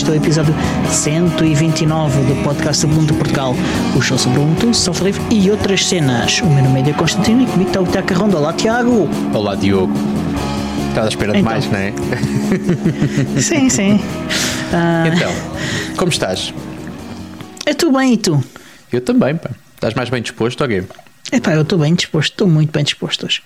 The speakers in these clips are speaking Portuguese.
este é o episódio 129 do podcast Ubuntu Portugal, o show sobre Ubuntu, livre e outras cenas. O meu nome é Diego Constantino e comigo está o Tiago Carrondo. Olá, Tiago! Olá, Diogo. Estás à espera de Então. mais, não é? Sim, sim. Ah, Então, como estás? eu estou bem e tu? Eu também, pá. Estás mais bem disposto, ok? Epá, eu estou bem disposto, estou muito bem disposto hoje.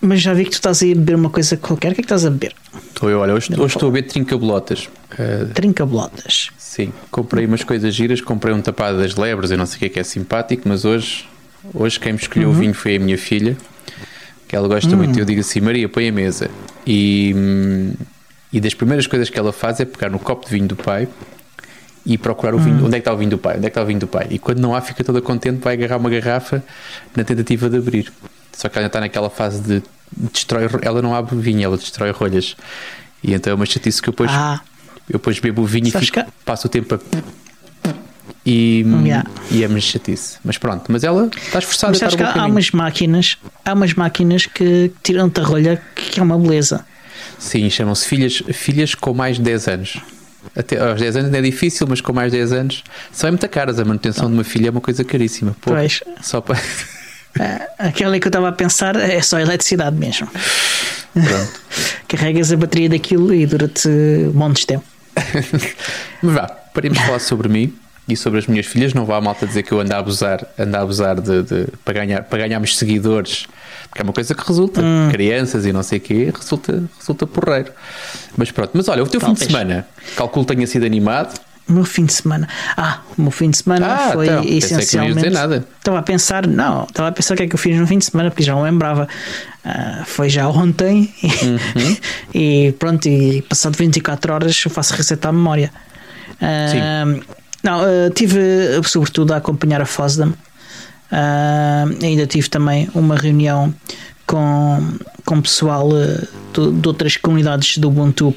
Mas já vi que tu estás aí a beber uma coisa qualquer. O que é que estás a beber? Estou eu, olha, hoje, hoje estou a ver trincabolotas. Uh, Trinca-bolotas. sim, comprei umas coisas giras, comprei um tapado das lebres, eu não sei o que é que é simpático, mas hoje, hoje quem me escolheu Uhum. o vinho foi a minha filha, que ela gosta muito. Eu digo assim, Maria, põe a mesa. E, hum, e das primeiras coisas que ela faz é pegar no copo de vinho do pai e procurar o vinho. Onde é que está o vinho do pai? Onde é que está o vinho do pai? E quando não há, fica toda contente, vai agarrar uma garrafa na tentativa de abrir. Só que ela está naquela fase de destrói, ela não abre vinho, ela destrói rolhas. E então é uma chatice que eu depois, Ah, eu depois bebo o vinho e fico, que- passo o tempo a. E, Yeah. e é uma chatice. Mas pronto, mas ela está esforçada mas a estar um há umas máquinas, há umas máquinas que tiram-te a rolha que é uma beleza. Sim, chamam-se filhas, filhas com mais de 10 anos. Até aos 10 anos não é difícil, mas com mais de 10 anos são é muito caras. A manutenção de uma filha é uma coisa caríssima. Pô, Pois. Só para. Ah, Aquela que eu estava a pensar é só eletricidade mesmo. Pronto. Carregas a bateria daquilo e dura-te montes de tempo. Mas vá, paremos de falar sobre mim e sobre as minhas filhas. Não vá a malta dizer que eu ando a abusar, ando a abusar de, de- para, ganhar, para ganharmos seguidores, porque é uma coisa que resulta. Hum. Crianças e não sei o quê, resulta, resulta porreiro. Mas pronto, mas olha, o teu fim de Talvez. semana, calculo tenha sido animado. O meu fim de semana. Ah, o meu fim de semana Ah, foi então, pensei que não essencialmente. nada. Estava a pensar, não, estava a pensar o que é que eu fiz no fim de semana, porque já não lembrava. Ah, foi já ontem Uhum. e pronto, e passado 24 horas eu faço reset à memória. Ah, não, ah, tive sobretudo a acompanhar a FOSDEM. Ainda tive também uma reunião com, com pessoal de outras comunidades do Ubuntu,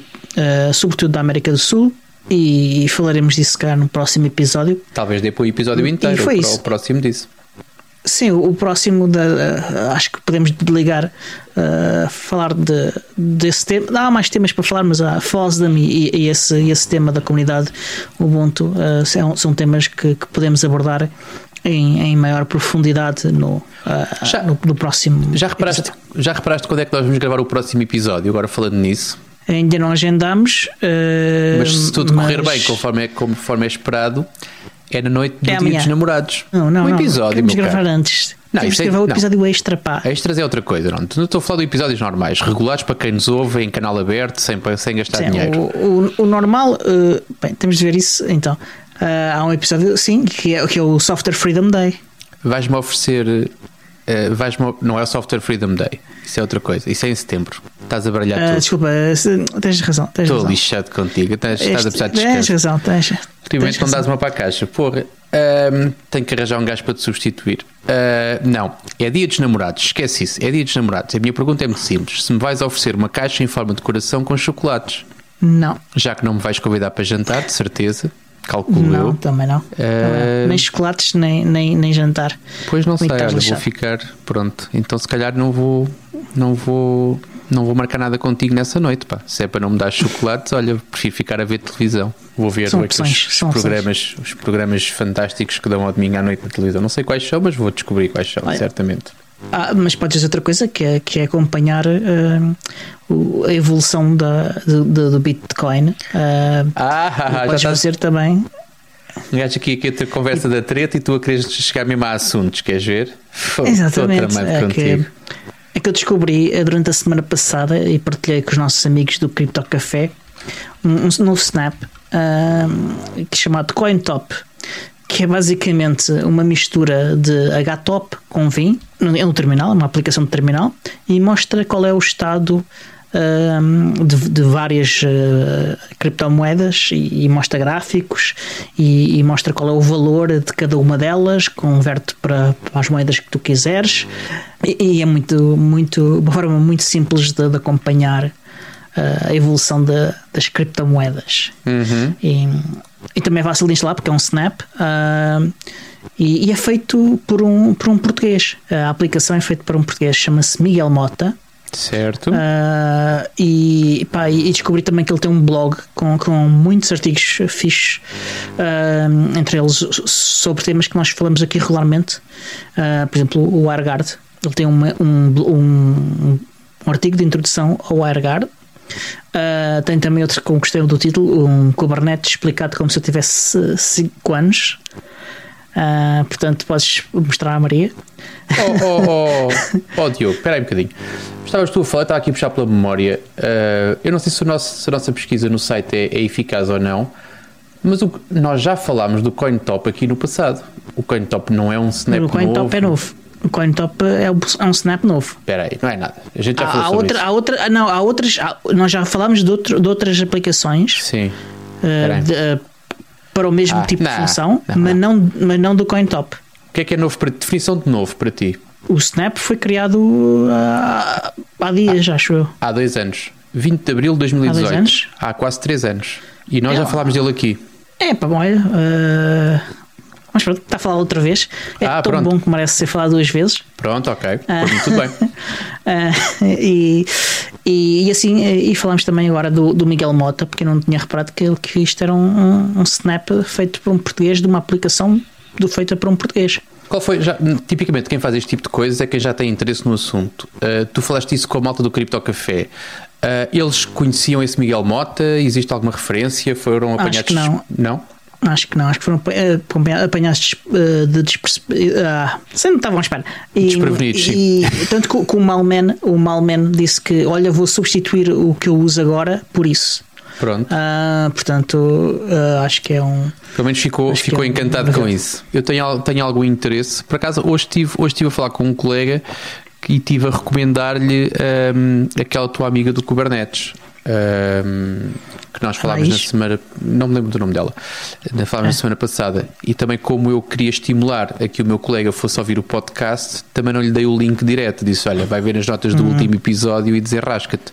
sobretudo da América do Sul, e falaremos disso cá no próximo episódio. Talvez dê para o episódio inteiro, foi ou isso. o próximo disso. Sim, o próximo da, acho que podemos ligar uh, falar de, desse tema. Há mais temas para falar, mas há FOSDEM e, e esse, e esse tema da comunidade Ubuntu uh, são, são temas que, que podemos abordar em, em maior profundidade no, uh, Já- no, no próximo. Já reparaste, já reparaste quando é que nós vamos gravar o próximo episódio? Agora falando nisso. Ainda não agendamos. uh, Mas se tudo correr mas- bem, conforme é, conforme é esperado, é na noite do É Dia dos Namorados. Não, não, um não. episódio, Queremos meu gravar antes. Não, Temos é- gravar o não. episódio extra, pá. Extras é outra coisa, não. Não estou a falar de episódios normais, regulares para quem nos ouve em canal aberto, sem, sem gastar Sim, dinheiro. o, o, o normal, uh, bem, temos de ver isso então. Uh, há um episódio, sim, que é, que é o Software Freedom Day. Vais-me oferecer. Eh, vais-me- não é o Software Freedom Day, isso é outra coisa. Isso é em setembro. Estás a baralhar Uh, tudo. desculpa, se- tens razão. Tens Estou razão. lixado contigo. Estás, estás a Este- precisar de tens razão, tens. Tens não dás uma para a caixa. Porra, ahm, tenho que arranjar um gajo para te substituir. Ah, não, é dia dos namorados. Esquece isso. É dia dos namorados. A minha pergunta é muito simples. Se me vais oferecer uma caixa em forma de coração com chocolates, Não, já que não me vais convidar para jantar, de certeza, calculo não, eu. também não. Também não. Nem chocolates, nem, nem, nem jantar. Pois não sei, olha, vou ficar pronto. Então se calhar não vou, não vou, não vou marcar nada contigo nessa noite, pá. Se é para não me dar chocolates, olha, prefiro ficar a ver televisão. Vou ver São opções, os são opções. programas, os programas fantásticos que dão ao domingo à noite na televisão. Não sei quais são, mas vou descobrir quais são, Olha. certamente. Ah, mas podes fazer outra coisa que é, que é acompanhar uh, a evolução da, do, do- Bitcoin. Uh, Ah, já podes estás fazer também. um gajo aqui aqui a conversa da treta e tu a queres chegar mesmo a assuntos, queres ver? Exatamente. É que, é que eu descobri eh, durante a semana passada e partilhei com os nossos amigos do Crypto Café um, um novo snap ahm, que é chamado CoinTop, que é basicamente uma mistura de HTOP com VIN no, é no terminal, uma aplicação de terminal, e mostra qual é o estado ahm, de, de várias eh, criptomoedas e, e mostra gráficos e, e mostra qual é o valor de cada uma delas, converte para, para as moedas que tu quiseres e, e é muito, muito, uma forma muito simples de, de acompanhar eh, a evolução da- das criptomoedas. Uhum. E, também é fácil de instalar porque é um Snap. ah, e, e é feito por um, por um português. A aplicação é feita por um português, chama-se Miguel Mota. Certo. Uh, e, pá, e descobri também que ele tem um blog com, com muitos artigos fixos, uh, entre eles sobre temas que nós falamos aqui regularmente. Uh, por exemplo, o WireGuard. Ele tem uma, um, um, um, artigo de introdução ao WireGuard. Tem também outro que gostei do título, um Kubernetes explicado como se eu tivesse 5 anos. portanto, podes mostrar à Maria. Oh, oh, oh, oh Diogo, espera aí um bocadinho. Estavas tu a falar, estava aqui a puxar pela memória. Uh, eu não sei se, o nosso, se, a nossa pesquisa no site é, é eficaz ou não, mas o, nós já falámos do CoinTop aqui no passado. O CoinTop não é um snap novo. O CoinTop é novo. O CoinTop é, é um snap novo. Espera aí, não é nada. A gente já há, falou há sobre outra, isso. Há outra, não, há outras. Há, nós já falámos de, outro, de outras aplicações. Sim. Uh, de, uh, para o mesmo Ah, tipo não, de função, não, mas, não, mas não do CoinTop. O que é que é novo para definição de novo para ti? O Snap foi criado há, há dias, acho eu. Há dois anos. 20 de abril de 2018. Há dois anos? Há quase três anos. E nós É, já falámos dele aqui. É, pá, bom, olha. uh, mas pronto, está a falar outra vez. É Ah, tão pronto. bom que merece ser falado duas vezes. Pronto, ok. Por mim, tudo bem. Ah, e, e, e assim, e falamos também agora do, do Miguel Mota, porque eu não tinha reparado que, que isto era um, um, snap feito por um português de uma aplicação do, feita por um português. Qual foi, já, tipicamente, quem faz este tipo de coisas é quem já tem interesse no assunto. Uh, tu falaste isso com a malta do Cripto Café. Uh, eles conheciam esse Miguel Mota? Existe alguma referência? Foram apanhados? que não. Não? Acho que não, acho que foram eh, apanhados eh, de despercebidos. Ah, sempre estavam à espera. E, Desprevenidos, e, tanto que, que o Malman, o Malman disse que olha, vou substituir o que eu uso agora por isso. Pronto. Ah, portanto, ah, acho que é um. Pelo menos ficou, ficou é um- encantado com isso. Eu tenho, tenho algum interesse. Por acaso, hoje estive, hoje estive a falar com um colega e estive a recomendar-lhe hum, aquela tua amiga do Kubernetes. Hum, que nós falámos na semana, não me lembro do nome dela, na- falámos na semana passada. E também, como eu queria estimular a que o meu colega fosse ouvir o podcast, também não lhe dei o link direto. Disse: Olha, vai ver as notas do último episódio e desenrasca-te.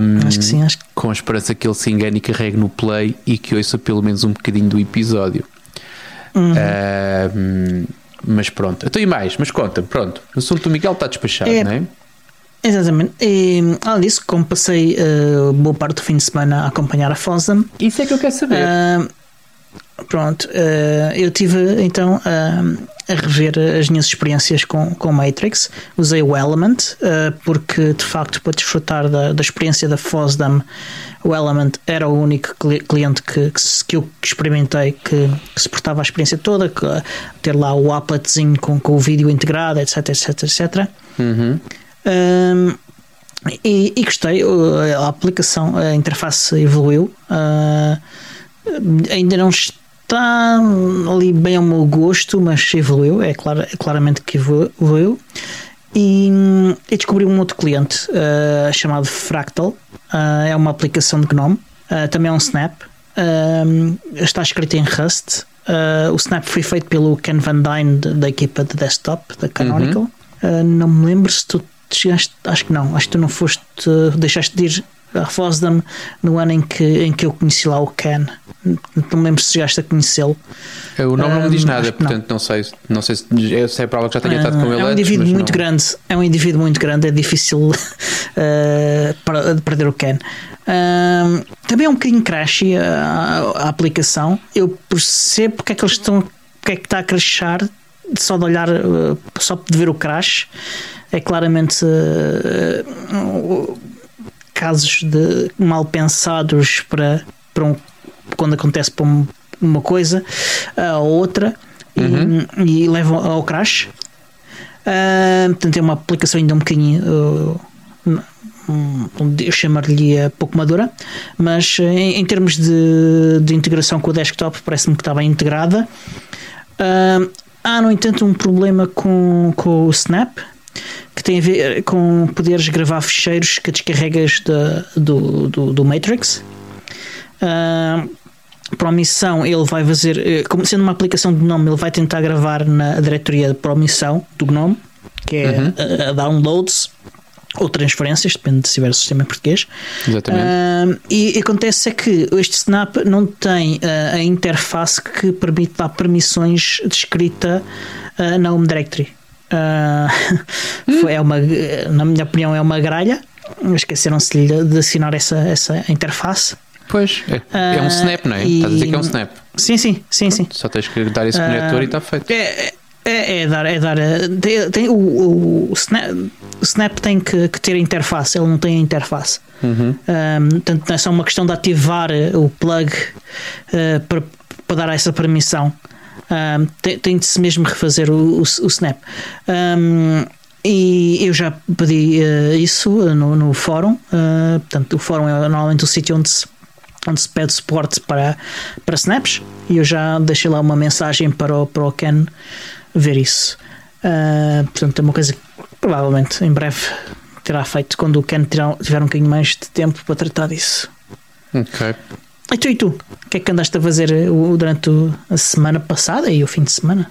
Hum, Acho que sim, acho que com a esperança que ele se engane e carregue no play e que ouça pelo menos um bocadinho do episódio. Uhum. Ahm, mas pronto, então e mais? Mas conta, pronto. O assunto do Miguel está despachado, É. não é? Exatamente. E, além disso, como passei eh, boa parte do fim de semana a acompanhar a Fosdam, Isso é que eu quero saber. ah, pronto, ah, eu tive então a rever as minhas experiências com, com Matrix. Usei o Element, porque de facto, para desfrutar da, da experiência da Fosdam, o Element era o único cli- cliente que, que eu experimentei que, que suportava a experiência toda, que, ter lá o appletzinho com, com o vídeo integrado, etc, etc, etc. Uhum. Um, e, e gostei, a aplicação, a interface evoluiu. uh, ainda não está ali bem ao meu gosto, mas evoluiu, é, claro, é claramente que evolu- evoluiu. E, e descobri um outro cliente uh, chamado Fractal, uh, é uma aplicação de GNOME, também é um Snap, está escrito em Rust. O Snap foi feito pelo Ken Van Dyne da, equipa de desktop da Canonical. Uh, não me lembro se tu chegaste, acho que não, acho que tu não foste, uh, deixaste de ir a Fosdam no ano em que, em que eu conheci lá o Ken. Não me lembro se chegaste a conhecê-lo. O nome não me diz Ahm, nada, que não. portanto não. sei, não sei se, eu sei prova que já tenha estado com ele é um antes, indivíduo mas muito não- grande é um indivíduo muito grande é difícil eh, para- de perder o Ken Ahm, também é um bocadinho crashy a, a aplicação eu percebo porque é que eles estão porque é que está a crashar só de olhar eh, só de ver o crash é claramente eh, casos de mal pensados para, para um, quando acontece para um- uma coisa a outra e, e levam ao crash. Ah, portanto, é uma aplicação ainda um bocadinho. uh, eu chamaria lhe pouco madura, mas eh, em, em termos de, de integração com o desktop, parece-me que está bem integrada. Ah, há, no entanto, um problema com, com o Snap tem a ver com poderes gravar ficheiros que descarregas da, do, do, do Matrix. Ah, para a missão, ele vai fazer, eh, como sendo uma aplicação de GNOME, ele vai tentar gravar na diretoria de promissão do GNOME, que é a, a downloads ou transferências, depende de se tiver o sistema em português. Exatamente. Ah, e acontece é que este Snap não tem ah, a interface que permite dar permissões de escrita ah, na Home Directory. Uh, foi, é uma, na minha opinião, é uma gralha. Esqueceram-se de assinar essa, essa interface. Pois, é, é um snap, não é? E... Estás a dizer que é um snap. Sim, sim, sim, sim. Só tens que dar esse conector uh, e está feito. É, é, é, dar, é dar. Tem, tem o, o, snap, o Snap tem que, que, ter interface, ele não tem a interface. Uhum. Um, portanto, é só uma questão de ativar o plug uh, para, para dar essa permissão. Um, tem, tem, de se mesmo refazer o, o, o Snap. Um, e eu já pedi uh, isso no, no fórum. Uh, portanto, o fórum é normalmente o sítio onde se, onde se pede suporte para, para snaps. E eu já deixei lá uma mensagem para o, para o Ken ver isso. Uh, portanto, é uma coisa que provavelmente em breve terá feito quando o Ken tiver um bocadinho mais de tempo para tratar disso. Ok. E tu e tu? O que é que andaste a fazer durante a semana passada e o fim de semana?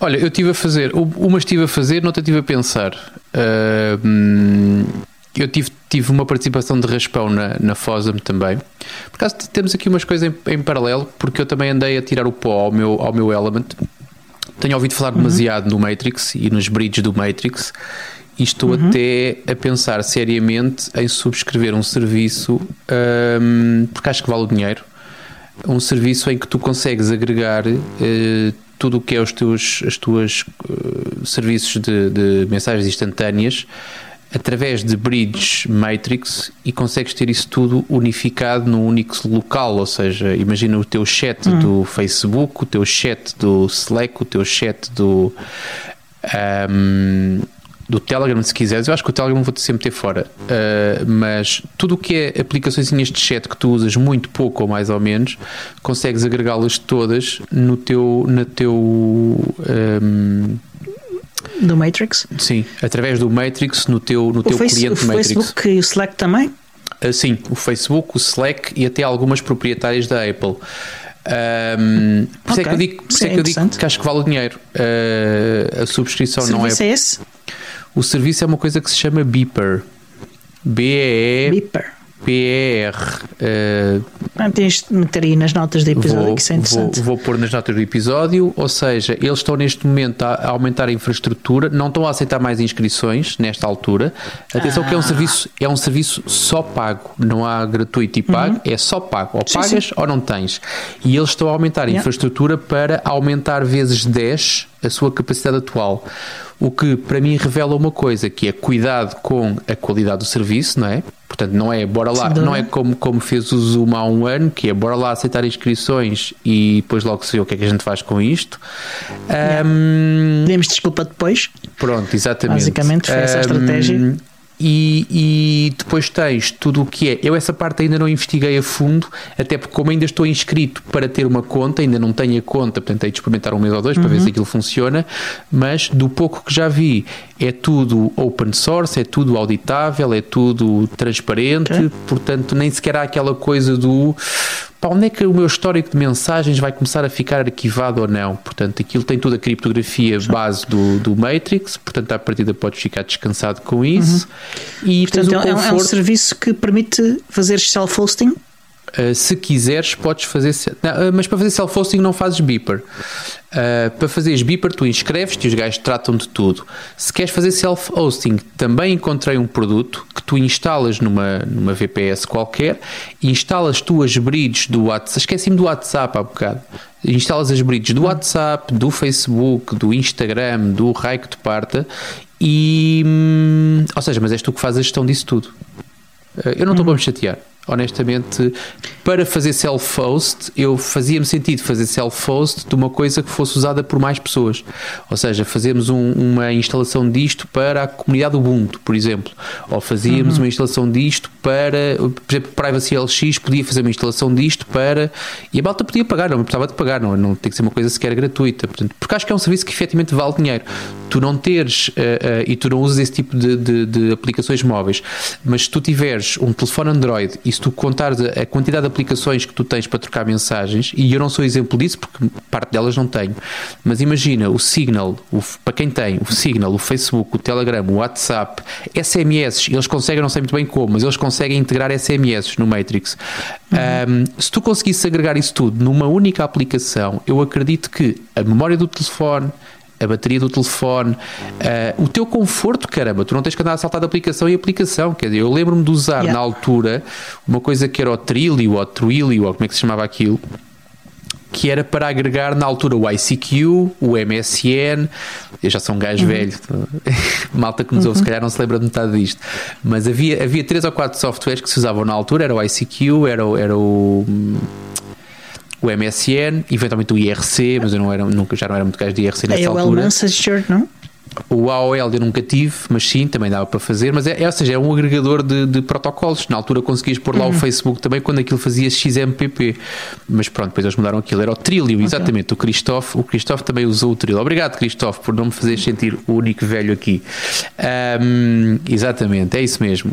Olha, eu estive a fazer, uma estive a fazer, noutra estive a pensar. Uh, eu tive, tive uma participação de raspão na, na FOSAM também. Por acaso temos aqui umas coisas em, em, paralelo, porque eu também andei a tirar o pó ao meu, ao meu Element. Tenho ouvido falar uhum. demasiado no Matrix e nos bridges do Matrix. E estou uhum. até a pensar seriamente em subscrever um serviço, um, porque acho que vale o dinheiro. Um serviço em que tu consegues agregar uh, tudo o que é os teus as tuas uh, serviços de, de, mensagens instantâneas através de Bridge Matrix e consegues ter isso tudo unificado num único local, ou seja, imagina o teu chat hum. do Facebook, o teu chat do Slack, o teu chat do um, do Telegram, se quiseres. Eu acho que o Telegram vou sempre ter fora. Uh, mas tudo o que é aplicações de chat que tu usas muito pouco ou mais ou menos, consegues agregá-las todas no teu. No teu um, do Matrix? Sim, através do Matrix no teu, no o teu face, cliente o Matrix. O Facebook e o Slack também? Uh, sim, o Facebook, o Slack e até algumas proprietárias da Apple. Um, por isso okay. é que eu digo, por é que, eu digo que acho que vale o dinheiro. Uh, a subscrição não é. é esse? O serviço é uma coisa que se chama Beeper. B-E-E. Beeper. P-E-R. Uh, ah, tens de meter aí nas notas do episódio, vou, que isso é interessante. Vou, vou pôr nas notas do episódio, ou seja, eles estão neste momento a, a aumentar a infraestrutura, não estão a aceitar mais inscrições nesta altura. Atenção ah. que é um, ah. serviço, é um serviço só pago, não há gratuito e pago, uhum. é só pago. Ou sim, pagas sim. ou não tens. E eles estão a aumentar a yeah. infraestrutura para aumentar vezes 10 a sua capacidade atual. O que para mim revela uma coisa, que é cuidado com a qualidade do serviço, não é? Portanto, não é bora lá, não é como, como fez o Zoom há um ano, que é bora lá aceitar inscrições e depois logo se vê o que é que a gente faz com isto. Yeah. Um, Demos desculpa depois. Pronto, exatamente. Basicamente foi essa a estratégia. E, e, depois tens tudo o que é. Eu essa parte ainda não investiguei a fundo, até porque como ainda estou inscrito para ter uma conta, ainda não tenho a conta, portanto tenho de experimentar um mês ou dois uhum. para ver se uhum. aquilo funciona, mas do pouco que já vi, é tudo open source, é tudo auditável, é tudo transparente, okay. portanto nem sequer há aquela coisa do para onde é que o meu histórico de mensagens vai começar a ficar arquivado ou não? Portanto, aquilo tem toda a criptografia base do, do Matrix, portanto, à partida podes ficar descansado com isso. Uhum. E portanto, é, conforto... é um serviço que permite fazer self-hosting? Uh, se quiseres, podes fazer. Não, uh, mas para fazer self-hosting não fazes beeper. Uh, para fazeres beeper, tu inscreves-te e os gajos tratam de tudo. Se queres fazer self-hosting, também encontrei um produto que tu instalas numa, numa VPS qualquer, instalas tu as bridges do WhatsApp. Esqueci-me do WhatsApp há bocado. Instalas as bridges do WhatsApp, do Facebook, do Instagram, do raio que te parta e. Hum, ou seja, mas és tu que fazes a gestão disso tudo. eu não estou uhum. para me chatear honestamente, para fazer self-host, eu fazia-me sentido fazer self-host de uma coisa que fosse usada por mais pessoas. Ou seja, fazemos um, uma instalação disto para a comunidade Ubuntu, por exemplo. Ou fazíamos uhum. uma instalação disto para, por exemplo, Privacy LX podia fazer uma instalação disto para. E a malta podia pagar, não precisava de pagar, não, não tem que ser uma coisa sequer gratuita. Portanto, porque acho que é um serviço que efetivamente vale dinheiro. Tu não teres uh, uh, e tu não usas esse tipo de, de, de aplicações móveis, mas se tu tiveres um telefone Android e se tu contares a quantidade de aplicações que tu tens para trocar mensagens, e eu não sou exemplo disso porque parte delas não tenho, mas imagina o Signal, o, para quem tem o Signal, o Facebook, o Telegram, o WhatsApp, SMS, eles conseguem, não sei muito bem como, mas eles conseguem integrar SMS no Matrix. Uhum. Um, se tu conseguisses agregar isso tudo numa única aplicação, eu acredito que a memória do telefone, a bateria do telefone, uh, o teu conforto, caramba, tu não tens que andar a saltar de aplicação em aplicação. Quer dizer, eu lembro-me de usar yeah. na altura uma coisa que era o Trilio ou Twilio, ou como é que se chamava aquilo, que era para agregar na altura o ICQ, o MSN. Eu já sou um gajo uhum. velho, malta que nos ouve, uhum. se calhar não se lembra de metade disto. Mas havia, havia três ou quatro softwares que se usavam na altura: era o ICQ, era, era o o MSN, eventualmente o IRC, mas eu não era, nunca, já não era muito gajo de IRC nessa AOL altura. Messenger, não? O AOL eu nunca tive, mas sim, também dava para fazer. Mas é, é ou seja, é um agregador de, de, protocolos. Na altura conseguias pôr lá uhum. o Facebook também quando aquilo fazia XMPP. Mas pronto, depois eles mudaram aquilo. Era o Trilio, exatamente. Okay. O Christophe, o Christophe também usou o Trilio. Obrigado, Christophe, por não me fazer sentir o único velho aqui. Um, exatamente, é isso mesmo.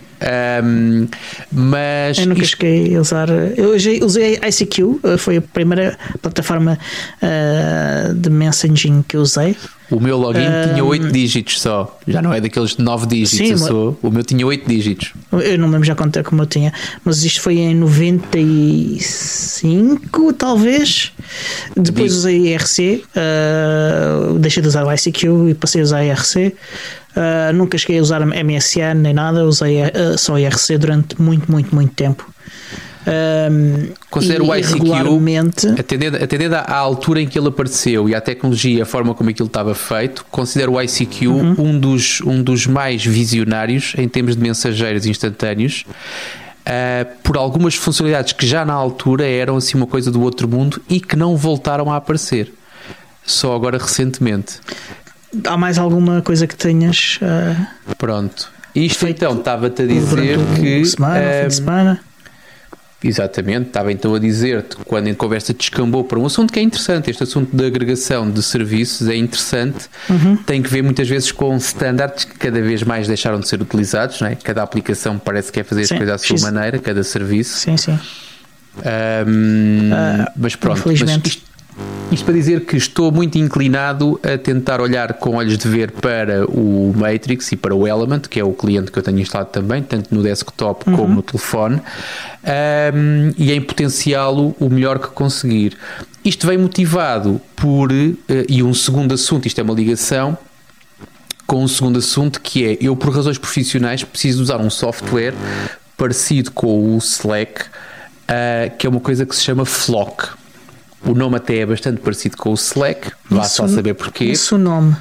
Um, mas. Eu nunca isto... cheguei a usar. Eu usei ICQ, foi a primeira plataforma uh, de messaging que eu usei. O meu login um, tinha 8 dígitos só. Já não é daqueles de 9 dígitos. Sim, sou, o meu tinha 8 dígitos. Eu não lembro já quanto é como eu tinha. Mas isto foi em 95, talvez. Depois Digo. usei IRC. Uh, deixei de usar o ICQ e passei a usar IRC. Uh, nunca cheguei a usar MSN nem nada. Usei uh, só IRC durante muito, muito, muito tempo. Um, Considero o ICQ, atendendo, atendendo à altura em que ele apareceu e à tecnologia, a forma como aquilo estava feito, considero o ICQ uhum. um, dos, um dos mais visionários em termos de mensageiros instantâneos. Uh, por algumas funcionalidades que já na altura eram assim uma coisa do outro mundo e que não voltaram a aparecer só agora recentemente. Há mais alguma coisa que tenhas? Uh, Pronto, isto então estava-te a dizer que. Semana, fim de semana Exatamente, estava então a dizer-te quando a conversa descambou para um assunto que é interessante, este assunto da agregação de serviços é interessante, uhum. tem que ver muitas vezes com standards que cada vez mais deixaram de ser utilizados, não é? cada aplicação parece que quer fazer as coisas à sua maneira, cada serviço. Sim, sim. Um, uh, mas pronto, mas isto, isto para dizer que estou muito inclinado a tentar olhar com olhos de ver para o Matrix e para o Element, que é o cliente que eu tenho instalado também, tanto no desktop uhum. como no telefone, um, e em potenciá-lo o melhor que conseguir. Isto vem motivado por, uh, e um segundo assunto, isto é uma ligação, com um segundo assunto que é eu, por razões profissionais, preciso usar um software parecido com o Slack, uh, que é uma coisa que se chama Flock. O nome até é bastante parecido com o Slack, vá só saber porquê. Isso o nome.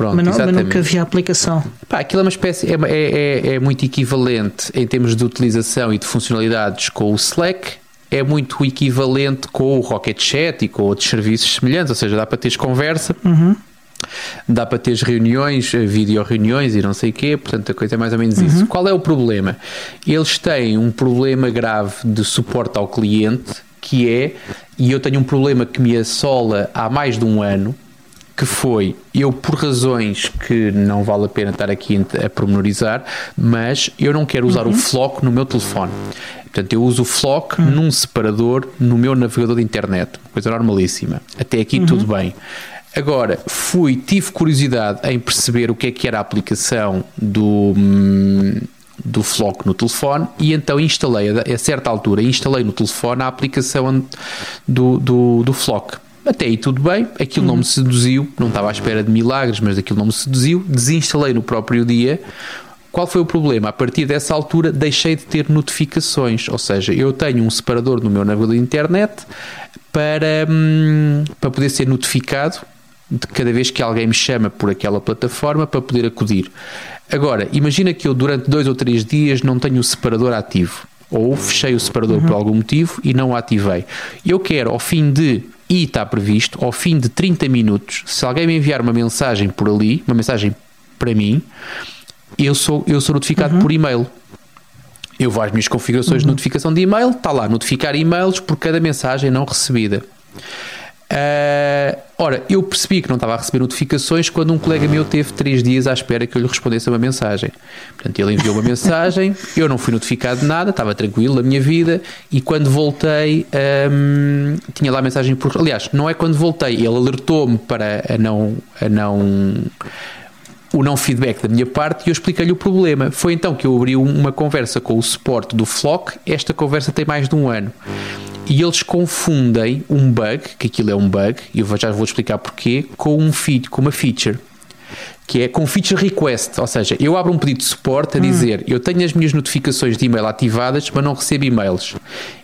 Pronto, mas, não, mas nunca havia aplicação. Pá, aquilo é uma espécie, é, é, é, é muito equivalente em termos de utilização e de funcionalidades com o Slack, é muito equivalente com o Rocket Chat e com outros serviços semelhantes, ou seja, dá para teres conversa, uhum. dá para teres reuniões, vídeo reuniões e não sei o quê, portanto a coisa é mais ou menos uhum. isso. Qual é o problema? Eles têm um problema grave de suporte ao cliente que é, e eu tenho um problema que me assola há mais de um ano, que foi, eu por razões que não vale a pena estar aqui a pormenorizar, mas eu não quero usar uhum. o Flock no meu telefone. Portanto, eu uso o Flock uhum. num separador no meu navegador de internet, coisa normalíssima. Até aqui uhum. tudo bem. Agora, fui, tive curiosidade em perceber o que é que era a aplicação do, hum, do Flock no telefone e então instalei, a, certa altura, instalei no telefone a aplicação do, do, do Flock. Até aí tudo bem, aquilo não me seduziu, não estava à espera de milagres, mas aquilo não me seduziu, desinstalei no próprio dia. Qual foi o problema? A partir dessa altura deixei de ter notificações, ou seja, eu tenho um separador no meu navegador de internet para, hum, para poder ser notificado de cada vez que alguém me chama por aquela plataforma para poder acudir. Agora, imagina que eu durante dois ou três dias não tenho o separador ativo. Ou fechei o separador uhum. por algum motivo e não o ativei. Eu quero, ao fim de, e está previsto, ao fim de 30 minutos, se alguém me enviar uma mensagem por ali, uma mensagem para mim, eu sou, eu sou notificado uhum. por e-mail. Eu vou às minhas configurações uhum. de notificação de e-mail, está lá, notificar e-mails por cada mensagem não recebida. Uh, ora, eu percebi que não estava a receber notificações quando um colega meu teve três dias à espera que eu lhe respondesse uma mensagem. Portanto, ele enviou uma mensagem, eu não fui notificado de nada, estava tranquilo na minha vida e quando voltei um, tinha lá a mensagem por. Aliás, não é quando voltei, ele alertou-me para a não. A não o não feedback da minha parte e eu expliquei-lhe o problema. Foi então que eu abri uma conversa com o suporte do Flock. Esta conversa tem mais de um ano e eles confundem um bug, que aquilo é um bug, e eu já vou explicar porquê, com um feed, com uma feature que é com feature request, ou seja, eu abro um pedido de suporte a dizer eu tenho as minhas notificações de e-mail ativadas, mas não recebo e-mails.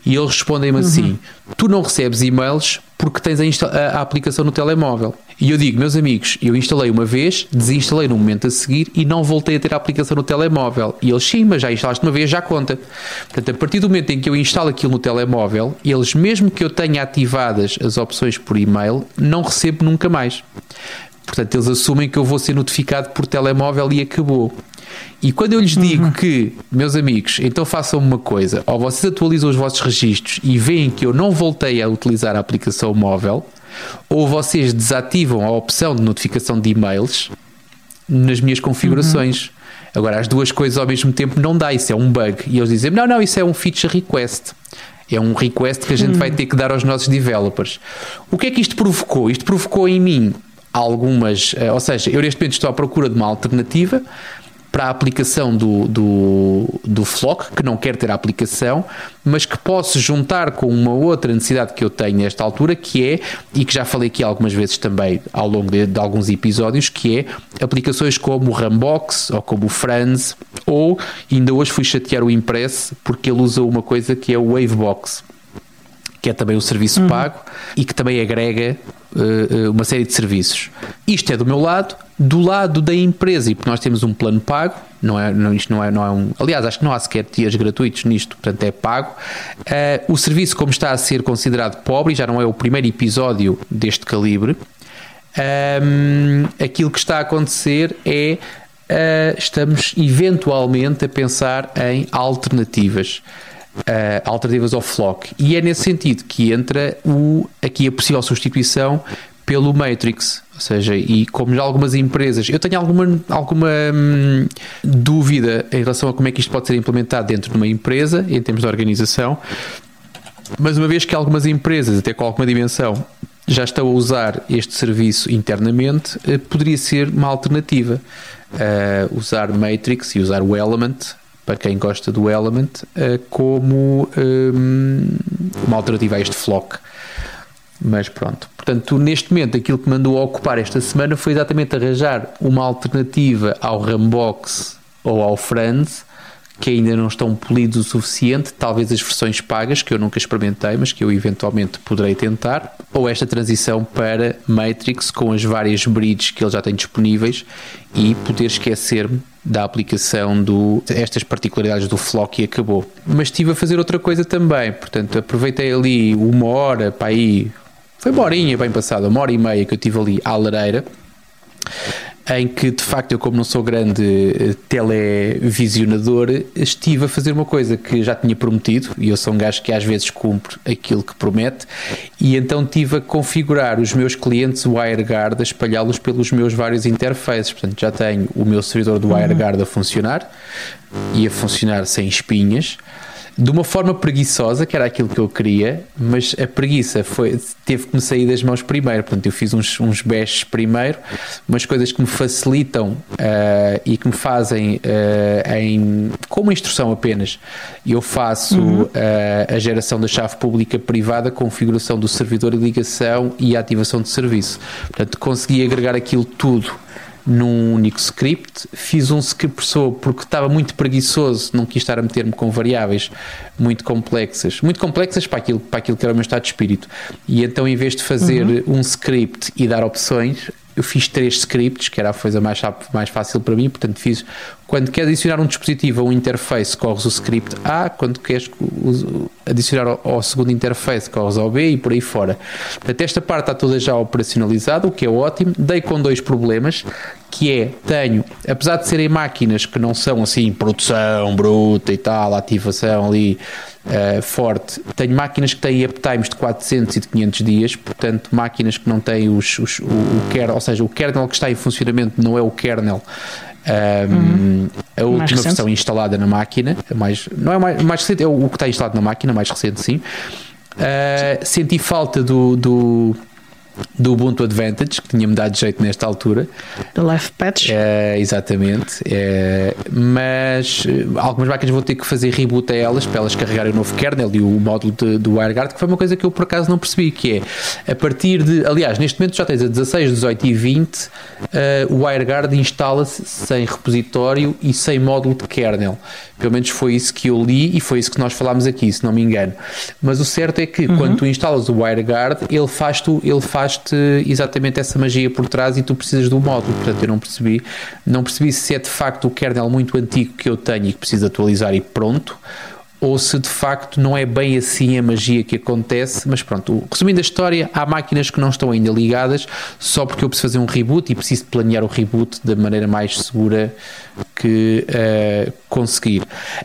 E eles respondem-me uhum. assim: tu não recebes e-mails porque tens a, a, a, aplicação no telemóvel. E eu digo, meus amigos, eu instalei uma vez, desinstalei no momento a seguir e não voltei a ter a aplicação no telemóvel. E eles, sim, mas já instalaste uma vez, já conta. Portanto, a partir do momento em que eu instalo aquilo no telemóvel, eles, mesmo que eu tenha ativadas as opções por e-mail, não recebo nunca mais. Portanto, eles assumem que eu vou ser notificado por telemóvel e acabou. E quando eu lhes digo uhum. que, meus amigos, então façam uma coisa, ou vocês atualizam os vossos registros e veem que eu não voltei a utilizar a aplicação móvel, ou vocês desativam a opção de notificação de e-mails nas minhas configurações. Uhum. Agora, as duas coisas ao mesmo tempo não dá, isso é um bug. E eles dizem: não, não, isso é um feature request. É um request que a gente uhum. vai ter que dar aos nossos developers. O que é que isto provocou? Isto provocou em mim algumas, eh, ou seja, eu neste momento estou à procura de uma alternativa para a aplicação do, do, do Flock, que não quer ter a aplicação, mas que posso juntar com uma outra necessidade que eu tenho nesta altura, que é, e que já falei aqui algumas vezes também ao longo de, de alguns episódios, que é aplicações como o Rambox ou como o Franz, ou ainda hoje fui chatear o Impress porque ele usa uma coisa que é o Wavebox que é também o serviço uhum. pago e que também agrega uh, uma série de serviços. Isto é do meu lado, do lado da empresa, e porque nós temos um plano pago, não é, não, isto não é, não é um. Aliás, acho que não há sequer dias gratuitos nisto, portanto é pago. Uh, o serviço, como está a ser considerado pobre, já não é o primeiro episódio deste calibre, um, aquilo que está a acontecer é. Uh, estamos eventualmente a pensar em alternativas uh, alternativas ao Flock. E é nesse sentido que entra o, aqui a possível substituição pelo Matrix. Ou seja, e como já algumas empresas, eu tenho alguma, alguma hum, dúvida em relação a como é que isto pode ser implementado dentro de uma empresa, em termos de organização, mas uma vez que algumas empresas, até com alguma dimensão, já estão a usar este serviço internamente, eh, poderia ser uma alternativa. Uh, usar Matrix e usar o Element para quem gosta do Element, eh, como um, uma alternativa a este Flock. Mas pronto, portanto, neste momento, aquilo que mandou ocupar esta semana foi exatamente arranjar uma alternativa ao Rambox ou ao Franz que ainda não estão polidos o suficiente, talvez as versões pagas, que eu nunca experimentei, mas que eu eventualmente poderei tentar, ou esta transição para Matrix com as várias bridges que ele já tem disponíveis e poder esquecer-me da aplicação do estas particularidades do Flock e acabou. Mas estive a fazer outra coisa também, portanto aproveitei ali uma hora para aí, foi uma horinha bem passada, uma hora e meia que eu tive ali à lareira em que de facto eu, como não sou grande eh, televisionador, estive a fazer uma coisa que já tinha prometido, e eu sou um gajo que às vezes cumpre aquilo que promete, e então estive a configurar os meus clientes WireGuard, a espalhá-los pelos meus vários interfaces. Portanto, já tenho o meu servidor do WireGuard a funcionar e a funcionar sem espinhas de uma forma preguiçosa, que era aquilo que eu queria, mas a preguiça foi, teve que me sair das mãos primeiro. Portanto, eu fiz uns, uns bashes primeiro, umas coisas que me facilitam uh, e que me fazem uh, em, com uma instrução apenas. Eu faço uhum. uh, a geração da chave pública privada, configuração do servidor de ligação e ativação de serviço. Portanto, consegui agregar aquilo tudo num único script. Fiz um script porque estava muito preguiçoso, não quis estar a meter-me com variáveis muito complexas, muito complexas para aquilo, para aquilo que era o meu estado de espírito. E então, em vez de fazer uhum. um script e dar opções, eu fiz três scripts, que era a coisa mais, mais fácil para mim, portanto fiz quando queres adicionar um dispositivo a um interface, corres o script A, quando queres adicionar ao, segundo interface, corres ao B e por aí fora. Portanto, esta parte está toda já operacionalizada, o que é ótimo. Dei com dois problemas, que é, tenho, apesar de serem máquinas que não são assim, produção bruta e tal, ativação ali uh, forte, tenho máquinas que têm uptimes de 400 e de 500 dias, portanto, máquinas que não têm os, os o, o kernel, ou seja, o kernel que está em funcionamento não é o kernel um, uhum. A última versão instalada na máquina, mais, não é mais, mais recente, é o que está instalado na máquina, mais recente sim. Uh, senti falta do, do, do Ubuntu Advantage, que tinha-me dado jeito nesta altura. Do Life Patch. É, exatamente. É, mas eh, algumas máquinas vão ter que fazer reboot a elas para elas carregarem o novo kernel e o módulo de, do WireGuard, que foi uma coisa que eu por acaso não percebi, que é a partir de. Aliás, neste momento já tens a 16, 18 e 20, uh, o WireGuard instala-se sem repositório e sem módulo de kernel. Pelo menos foi isso que eu li e foi isso que nós falámos aqui, se não me engano. Mas o certo é que uhum. quando tu instalas o WireGuard, ele faz-te ele faz exatamente essa magia por trás e tu precisas do módulo. Portanto, eu não percebi, não percebi se é de facto o kernel muito antigo que eu tenho e que preciso atualizar e pronto ou se de facto não é bem assim a magia que acontece, mas pronto, resumindo a história, há máquinas que não estão ainda ligadas só porque eu preciso fazer um reboot e preciso planear o reboot da maneira mais segura que uh, conseguir.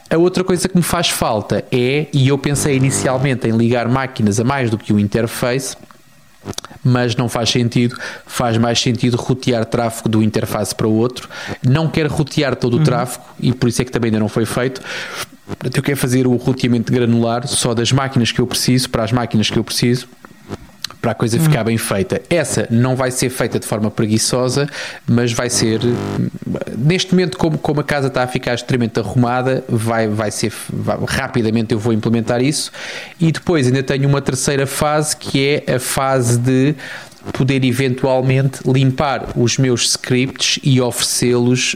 A outra coisa que me faz falta é, e eu pensei inicialmente em ligar máquinas a mais do que o interface, mas não faz sentido. Faz mais sentido rotear tráfego do interface para o outro. Não quero rotear todo uhum. o tráfego e por isso é que também ainda não foi feito. Eu quero fazer o roteamento granular só das máquinas que eu preciso para as máquinas que eu preciso para a coisa uhum. ficar bem feita. Essa não vai ser feita de forma preguiçosa, mas vai ser neste momento como, como a casa está a ficar extremamente arrumada, vai, vai ser vai, rapidamente eu vou implementar isso e depois ainda tenho uma terceira fase que é a fase de poder eventualmente limpar os meus scripts e oferecê-los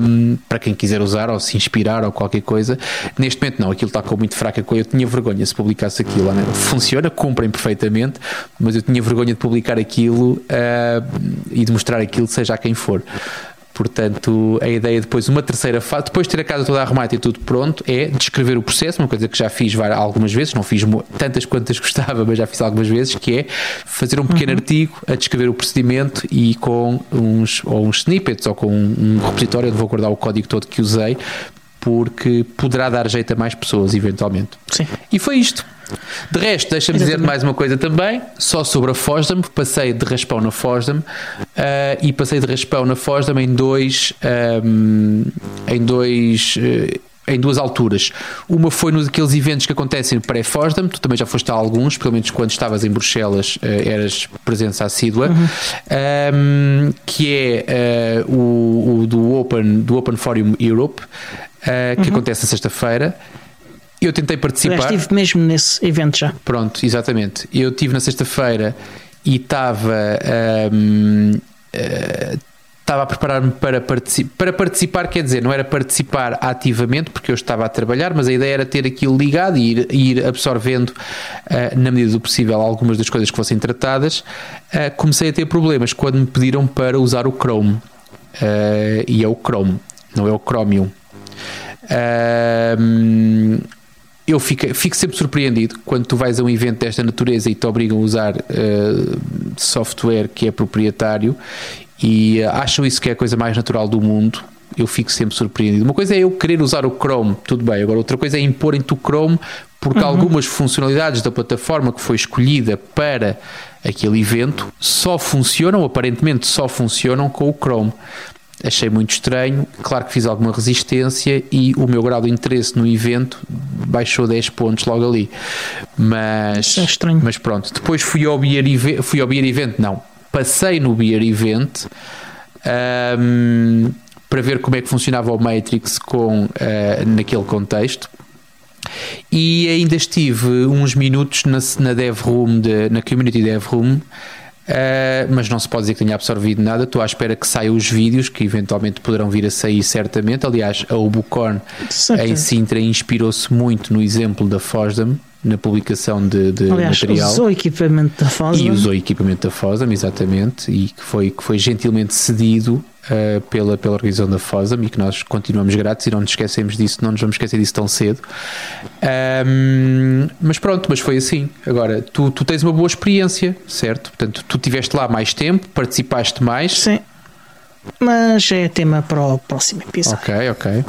um, para quem quiser usar ou se inspirar ou qualquer coisa. Neste momento não, aquilo está com muito fraca coisa. Eu tinha vergonha se publicasse aquilo. Né? Funciona, cumprem perfeitamente, mas eu tinha vergonha de publicar aquilo uh, e de mostrar aquilo, seja a quem for. Portanto, a ideia depois, uma terceira fase, depois de ter a casa toda arrumada e tudo pronto, é descrever o processo, uma coisa que já fiz algumas vezes, não fiz tantas quantas gostava, mas já fiz algumas vezes, que é fazer um pequeno uhum. artigo a descrever o procedimento e com uns, ou uns snippets ou com um, repositório onde vou guardar o código todo que usei, porque poderá dar jeito a mais pessoas, eventualmente. Sim. E foi isto. De resto, deixa-me dizer mais uma coisa também, só sobre a Fosdam, passei de raspão na Fosdam uh, e passei de raspão na Fosdam em dois, um, em dois uh, em duas alturas. Uma foi nos aqueles eventos que acontecem pré-Fosdam, tu também já foste a alguns, pelo menos quando estavas em Bruxelas uh, eras presença assídua, uhum. um, que é o, o, do, Open, do Open Forum Europe, que uhum. acontece na sexta-feira. Eu tentei participar. Eu estive mesmo nesse evento já. Pronto, exatamente. Eu estive na sexta-feira e estava. Um, uh, eh, estava a preparar-me para, particip para participar, quer dizer, não era participar ativamente, porque eu estava a trabalhar, mas a ideia era ter aquilo ligado e ir, ir absorvendo, uh, na medida do possível, algumas das coisas que fossem tratadas. Uh, comecei a ter problemas quando me pediram para usar o Chrome. Uh, e é o Chrome, não é o Chromium. Eu fico, fico, sempre surpreendido quando tu vais a um evento desta natureza e te obrigam a usar uh, software que é proprietário e uh, acham isso que é a coisa mais natural do mundo. Eu fico sempre surpreendido. Uma coisa é eu querer usar o Chrome, tudo bem. Agora, outra coisa é imporem-te o Chrome porque uhum. algumas funcionalidades da plataforma que foi escolhida para aquele evento só funcionam, aparentemente só funcionam com o Chrome achei muito estranho. Claro que fiz alguma resistência e o meu grau de interesse no evento baixou 10 pontos logo ali. Mas, é estranho. mas pronto, depois fui ao Beer Event, fui ao Beer Event, não, passei no Beer Event. Um, para ver como é que funcionava o Matrix com, uh, naquele contexto. E ainda estive uns minutos na, na Dev Room, de, na Community Dev Room, Uh, mas não se pode dizer que tenha absorvido nada. Estou à espera que saiam os vídeos, que eventualmente poderão vir a sair certamente. Aliás, a Ubucorn em Sintra inspirou-se muito no exemplo da Fosdam na publicação de, de Aliás, material. usou equipamento da Fosdam. E usou equipamento da Fosdam, exatamente, e que foi, que foi gentilmente cedido uh, pela, pela organização da FOSAM e que nós continuamos gratos e não nos esquecemos disso, não nos vamos esquecer disso tão cedo. Um, mas pronto, mas foi assim. Agora, tu, tu tens uma boa experiência, certo? Portanto, tu estiveste lá mais tempo, participaste mais. Sim. Mas é tema para o próximo episódio. Ok, ok.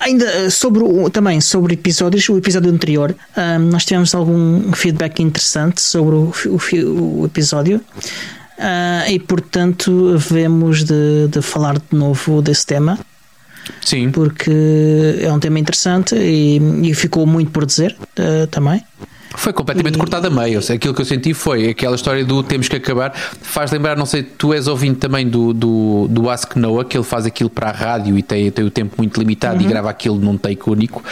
Ainda eh, sobre o, também sobre episódios, o episódio anterior, um, nós tivemos algum feedback interessante sobre o, o, o episódio. Uh, e portanto vemos de, de falar de novo desse tema. Sim. Porque é um tema interessante e, e ficou muito por dizer uh, também. Foi completamente e... cortado a meio. Aquilo que eu senti foi aquela história do temos que acabar. Faz lembrar, não sei, tu és ouvinte também do, do, do Ask Noah, que ele faz aquilo para a rádio e tem, tem o tempo muito limitado uhum. e grava aquilo num take único.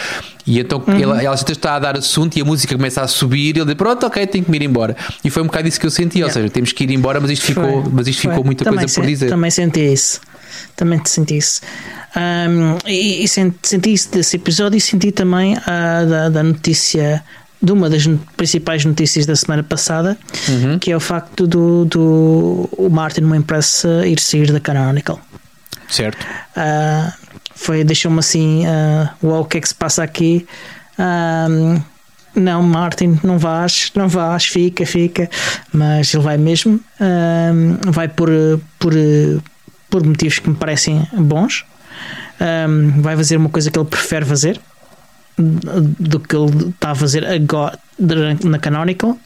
E então uhum. ele, ela está a dar assunto e a música começa a subir e ele diz: Pronto, ok, tenho que me ir embora. E foi um bocado isso que eu senti, yeah. ou seja, temos que ir embora, mas isto ficou, mas isto ficou muita também coisa por dizer. Também senti isso. Também senti isso. Um, e, e senti, senti isso desse episódio e senti também a, da, da notícia de uma das principais notícias da semana passada, uhum. que é o facto do, do o Martin Wimpress ir sair da Canonical. Certo. Uh, foi, deixou-me assim, uh, uau, o que é que se passa aqui? Uh, não, Martin, não vais, não vais, fica, fica. Mas ele vai mesmo, vai por, por, por motivos que me parecem bons. Um, vai fazer uma coisa que ele prefere fazer do que ele está a fazer agora na Canonical.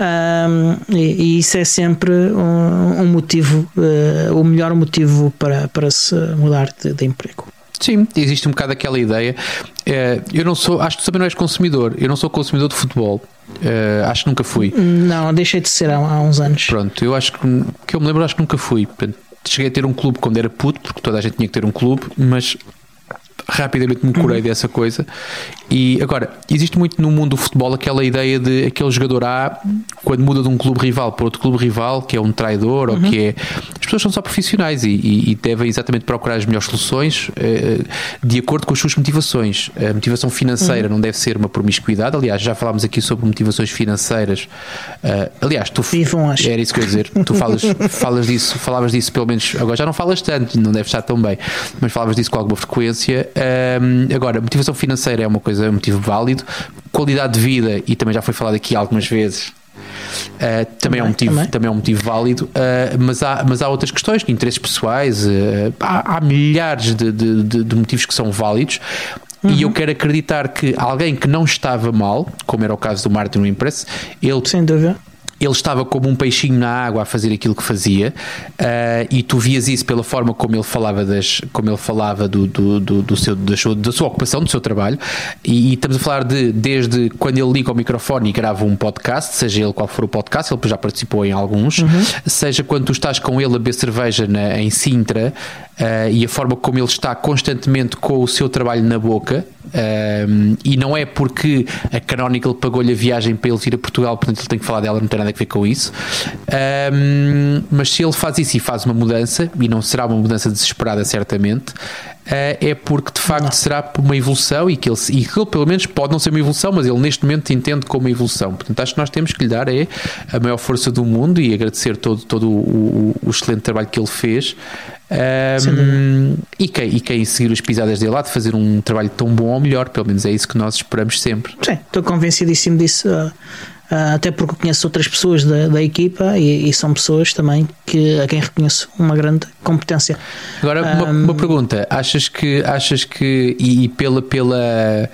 Um, e, e, isso é sempre um, um motivo, uh, o melhor motivo para, para se mudar de, de emprego. Sim, existe um bocado aquela ideia. Uh, eu não sou, acho que tu também não és consumidor. Eu não sou consumidor de futebol. Uh, acho que nunca fui. Não, deixei de ser há, há, uns anos. Pronto, eu acho que, que eu me lembro, acho que nunca fui. Cheguei a ter um clube quando era puto, porque toda a gente tinha que ter um clube, mas rapidamente me curei uhum. dessa coisa. E agora, existe muito no mundo do futebol aquela ideia de aquele jogador A, quando muda de um clube rival para outro clube rival, que é um traidor uhum. ou que é. As pessoas são só profissionais e, e, e devem exatamente procurar as melhores soluções uh, de acordo com as suas motivações. A motivação financeira uhum. não deve ser uma promiscuidade. Aliás, já falámos aqui sobre motivações financeiras. Uh, aliás, tu. Vivam, acho. Era isso que eu ia dizer. Tu falas, falas disso, falavas disso pelo menos. Agora já não falas tanto, não deve estar tão bem, mas falavas disso com alguma frequência. Um, agora, motivação financeira é uma coisa, é um motivo válido. Qualidade de vida, e também já foi falado aqui algumas vezes, uh, também, também, é um motivo, também. também é um motivo válido. Uh, mas, há, mas há outras questões, interesses pessoais, uh, há, há, milhares de, de, de, de motivos que são válidos. Uhum. E eu quero acreditar que alguém que não estava mal, como era o caso do Martin Impress, ele Sem dúvida ele estava como um peixinho na água a fazer aquilo que fazia uh, e tu vias isso pela forma como ele falava das como ele falava do, do, do, do seu, da, sua, da sua ocupação, do seu trabalho e, e, estamos a falar de desde quando ele liga o microfone e grava um podcast, seja ele qual for o podcast, ele já participou em alguns, uhum. seja quando tu estás com ele a beber cerveja na, em Sintra uh, e a forma como ele está constantemente com o seu trabalho na boca um, e não é porque a Canonical pagou-lhe a viagem para ele vir a Portugal, portanto ele tem que falar dela, não tem nada a ver com isso. Um, mas se ele faz isso e faz uma mudança, e não será uma mudança desesperada, certamente, uh, é porque de facto não. será uma evolução e que, ele, e que ele, pelo menos, pode não ser uma evolução, mas ele neste momento entende como uma evolução. Portanto, acho que nós temos que lhe dar é a maior força do mundo e agradecer todo, todo o, o, o excelente trabalho que ele fez. Um, e, quem, e quem seguir as pisadas dele há de fazer um trabalho tão bom ou melhor, pelo menos é isso que nós esperamos sempre. Sim, estou convencidíssimo disso. Uh, até porque conheço outras pessoas da, da equipa e, e, são pessoas também que, a quem reconheço uma grande competência. Agora, um, uma, uma, pergunta: achas que, achas que e, e pela, pela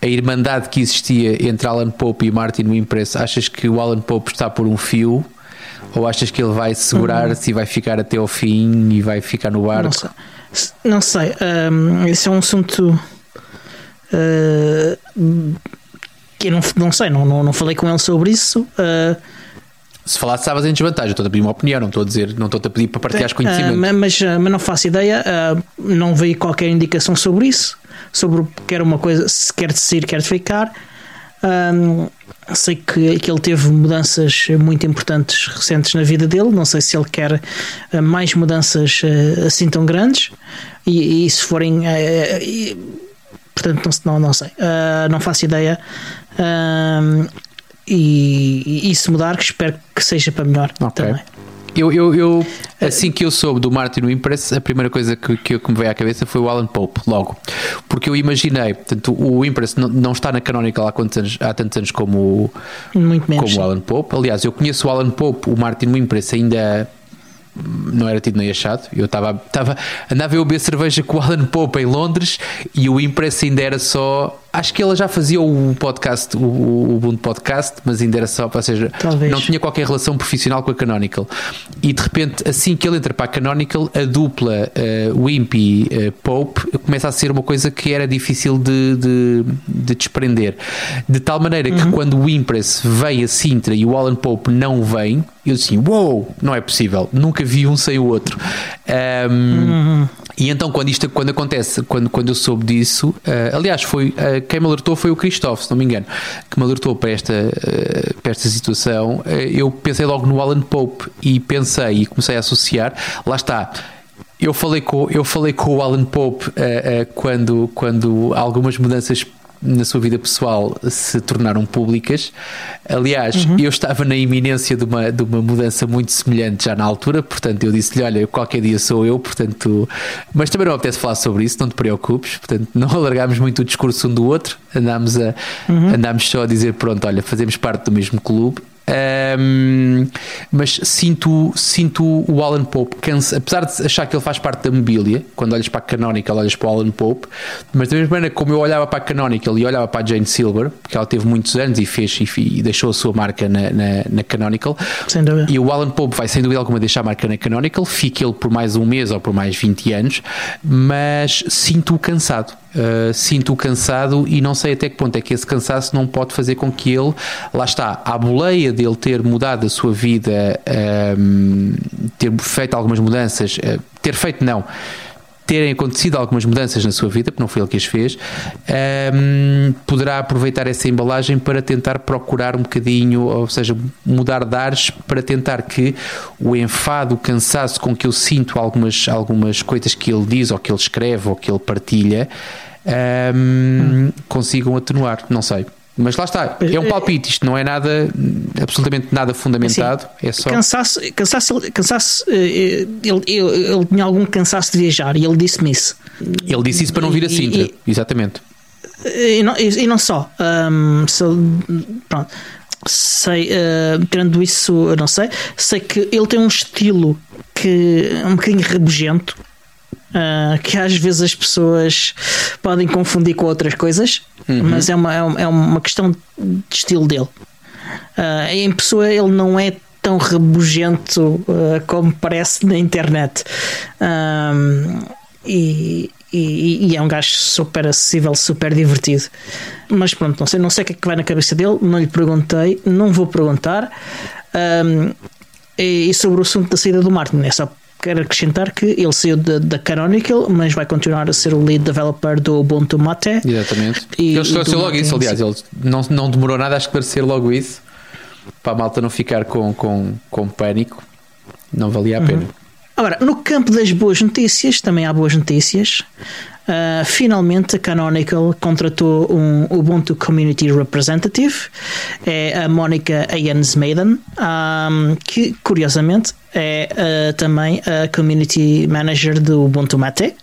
a irmandade que existia entre Alan Pope e Martin Wimpress, achas que o Alan Pope está por um fio ou achas que ele vai segurar-se uhum. e vai ficar até ao fim e vai ficar no barco? Não sei. Não sei. Um, esse é um assunto uh, não, não sei, não, não, não falei com ele sobre isso. Uh, se falasse, estavas em desvantagem. Estou a pedir uma opinião, não estou a dizer, não estou a pedir para partilhar conhecimentos. Uh, mas, mas não faço ideia, uh, não veio qualquer indicação sobre isso, sobre quer uma coisa, se quer de sair, quer ficar. Um, sei que, que ele teve mudanças muito importantes recentes na vida dele. Não sei se ele quer mais mudanças assim tão grandes. E, e se forem. Uh, portanto, não, não, não sei. não faço ideia. E, e, se mudar, que espero que seja para melhor okay. também. Eu, eu, eu, assim que eu soube do Martin Impress, a primeira coisa que, que, que, me veio à cabeça foi o Alan Pope, logo. Porque eu imaginei, portanto, o Impress não, não está na Canonical há, quantos anos, há tantos anos como, Muito menos, como o Alan Pope. Aliás, eu conheço o Alan Pope, o Martin Impress ainda não era tido nem achado. Eu estava, estava andava a beber cerveja com o Alan Pope em Londres e o Impress ainda era só. Acho que ele já fazia o podcast, o, o Ubuntu Podcast, mas ainda era só, ou seja, Talvez. não tinha qualquer relação profissional com a Canonical. E de repente, assim que ele entra para a Canonical, a dupla uh, Wimpy uh, Pope começa a ser uma coisa que era difícil de, de, de desprender. De tal maneira que quando o Impress vem a Sintra e o Alan Pope não vem, eu disse: Uou, wow, não é possível, nunca vi um sem o outro. Um, E então, quando isto quando acontece, quando, quando eu soube disso, uh, aliás, foi uh, quem me alertou foi o Christophe, se não me engano, que me alertou para esta, uh, para esta situação. eu pensei logo no Alan Pope e pensei e comecei a associar. Lá está. Eu falei com, eu falei com o Alan Pope quando, quando algumas mudanças na sua vida pessoal se tornaram públicas. Aliás, uhum. eu estava na iminência de uma, de uma mudança muito semelhante já na altura, portanto eu disse-lhe: Olha, qualquer dia sou eu, portanto. Mas também não apetece falar sobre isso, não te preocupes, portanto não alargámos muito o discurso um do outro, andámos, a, uhum. andámos só a dizer: Pronto, olha, fazemos parte do mesmo clube um, mas sinto, sinto o Alan Pope, cansa, apesar de achar que ele faz parte da mobília, quando olhas para a Canonical, olhas para o Alan Pope, mas da mesma maneira como eu olhava para a Canonical e olhava para a Jane Silver, porque ela teve muitos anos e fez e, e deixou a sua marca na, na, na Canonical, e o Alan Pope vai sem dúvida alguma deixar a marca na Canonical, fica ele por mais um mês ou por mais 20 anos, mas sinto-o cansado. Uh, sinto-o cansado e não sei até que ponto é que esse cansaço não pode fazer com que ele, lá está, à boleia dele ter mudado a sua vida, um, ter feito algumas mudanças, uh, ter feito não, terem acontecido algumas mudanças na sua vida, porque não foi ele que as fez, um, poderá aproveitar essa embalagem para tentar procurar um bocadinho, ou seja, mudar de ares para tentar que o enfado, o cansaço com que eu sinto algumas, algumas coisas que ele diz, ou que ele escreve, ou que ele partilha, um, hum. consigam atenuar. Não sei. Mas lá está, é um é- palpite, isto não é nada, absolutamente nada fundamentado. Assim, é só. Cansaço, cansaço, cansaço eh, eh, ele, ele, ele, tinha algum cansaço de viajar e ele disse-me isso. Ele disse isso para não vir a Sintra, e, exatamente. E não, e não só, um, se, pronto, sei, uh, tirando isso, eu não sei, sei que ele tem um estilo que é um bocadinho rabugento Uh, que às vezes as pessoas podem confundir com outras coisas, uhum. mas é uma, é uma questão de estilo dele. Uh, em pessoa, ele não é tão rabugento uh, como parece na internet. E, e, e, é um gajo super acessível, super divertido. Mas pronto, não sei, não sei o que é que vai na cabeça dele, não lhe perguntei, não vou perguntar. Um, e, e sobre o assunto da saída do Martin, é só quero acrescentar que ele saiu da Canonical, mas vai continuar a ser o lead developer do Ubuntu Mate. Exatamente. E, ele esclareceu logo isso, aliás, ele não, não demorou nada a esclarecer logo isso para a malta não ficar com, com, com pânico. Não valia a pena. Uhum. Agora, no campo das boas notícias, também há boas notícias. Uh, finalmente a Canonical contratou um Ubuntu Community Representative, é a Mónica Ayans Maiden, um, que curiosamente é uh, também a Community Manager do Ubuntu Mate.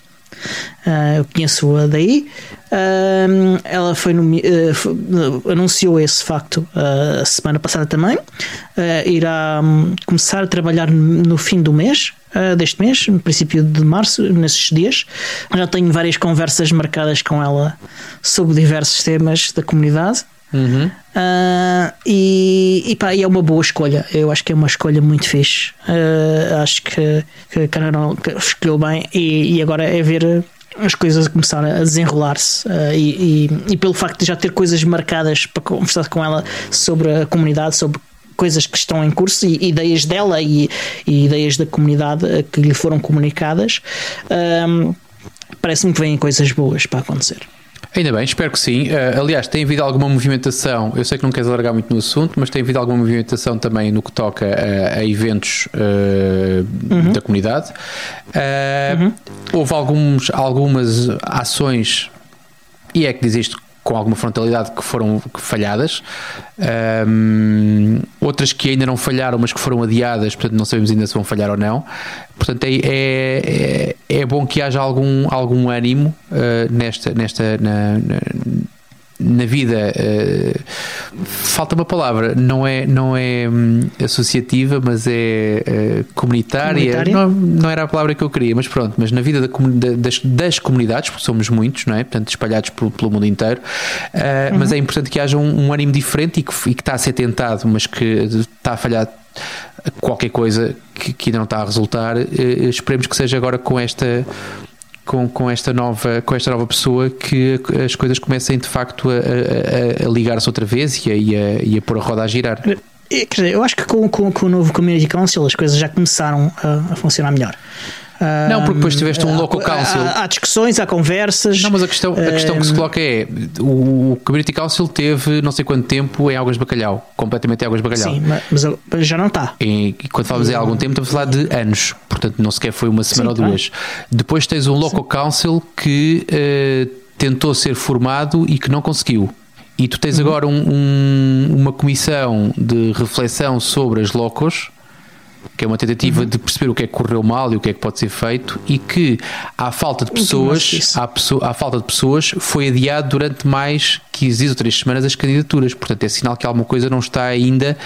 Uh, eu conheço-a daí. Ela foi, uh, anunciou esse facto a semana passada também. irá um, começar a trabalhar no fim do mês, deste mês, no princípio de março, nesses dias. Já tenho várias conversas marcadas com ela sobre diversos temas da comunidade. Uhum. Uh, e, e, pá, e é uma boa escolha. Eu acho que é uma escolha muito fixe. Uh, acho que, que Carol escolheu bem e, e, agora é ver as coisas começar a desenrolar-se uh, e, e, pelo facto de já ter coisas marcadas para conversar com ela sobre a comunidade, sobre coisas que estão em curso e ideias dela e, e ideias da comunidade que lhe foram comunicadas, parece-me que vêm coisas boas para acontecer. Ainda bem, espero que sim. Uh, aliás, tem havido alguma movimentação, eu sei que não queres alargar muito no assunto, mas tem havido alguma movimentação também no que toca a, a eventos uh, uhum. da comunidade. Uh, uhum. Houve alguns, algumas ações, e é que diz isto com alguma frontalidade que foram falhadas, um, outras que ainda não falharam, mas que foram adiadas, portanto não sabemos ainda se vão falhar ou não. Portanto, é, é, é bom que haja algum, algum ânimo uh, nesta, nesta, na, na vida uh, falta uma palavra, não é, não é um, associativa, mas é uh, comunitária. comunitária? Não, não, era a palavra que eu queria, mas pronto, mas na vida da, das, das, comunidades, porque somos muitos, não é? Portanto, espalhados pelo, pelo mundo inteiro, uh, uhum. mas é importante que haja um, um ânimo diferente e que, e que está a ser tentado, mas que está a falhar qualquer coisa que, que ainda não está a resultar. esperemos que seja agora com esta com, com, esta nova, com esta nova pessoa que as coisas comecem de facto a, a, a ligar-se outra vez e a, e, a, e a pôr a roda a girar. Quer dizer, eu acho que com, com, com o novo Community Council as coisas já começaram a, a funcionar melhor. Não, porque depois tiveste um local council. Há, há, discussões, há conversas. Não, mas a questão, a questão que se coloca é: o Community Council teve não sei quanto tempo em Águas de Bacalhau, completamente em Águas de Bacalhau. Sim, mas já não está. E, quando falamos em algum tempo, estamos a falar de anos, portanto não sequer foi uma semana Sim, ou duas. Depois tens um local Sim. council que uh, tentou ser formado e que não conseguiu. E tu tens uhum. agora um, um, uma comissão de reflexão sobre as locos que é uma tentativa uhum. de perceber o que é que correu mal e o que é que pode ser feito e que à falta de pessoas, à, pessoa, à falta de pessoas, foi adiado durante mais 15 dias ou 3 semanas as candidaturas. Portanto, é sinal que alguma coisa não está ainda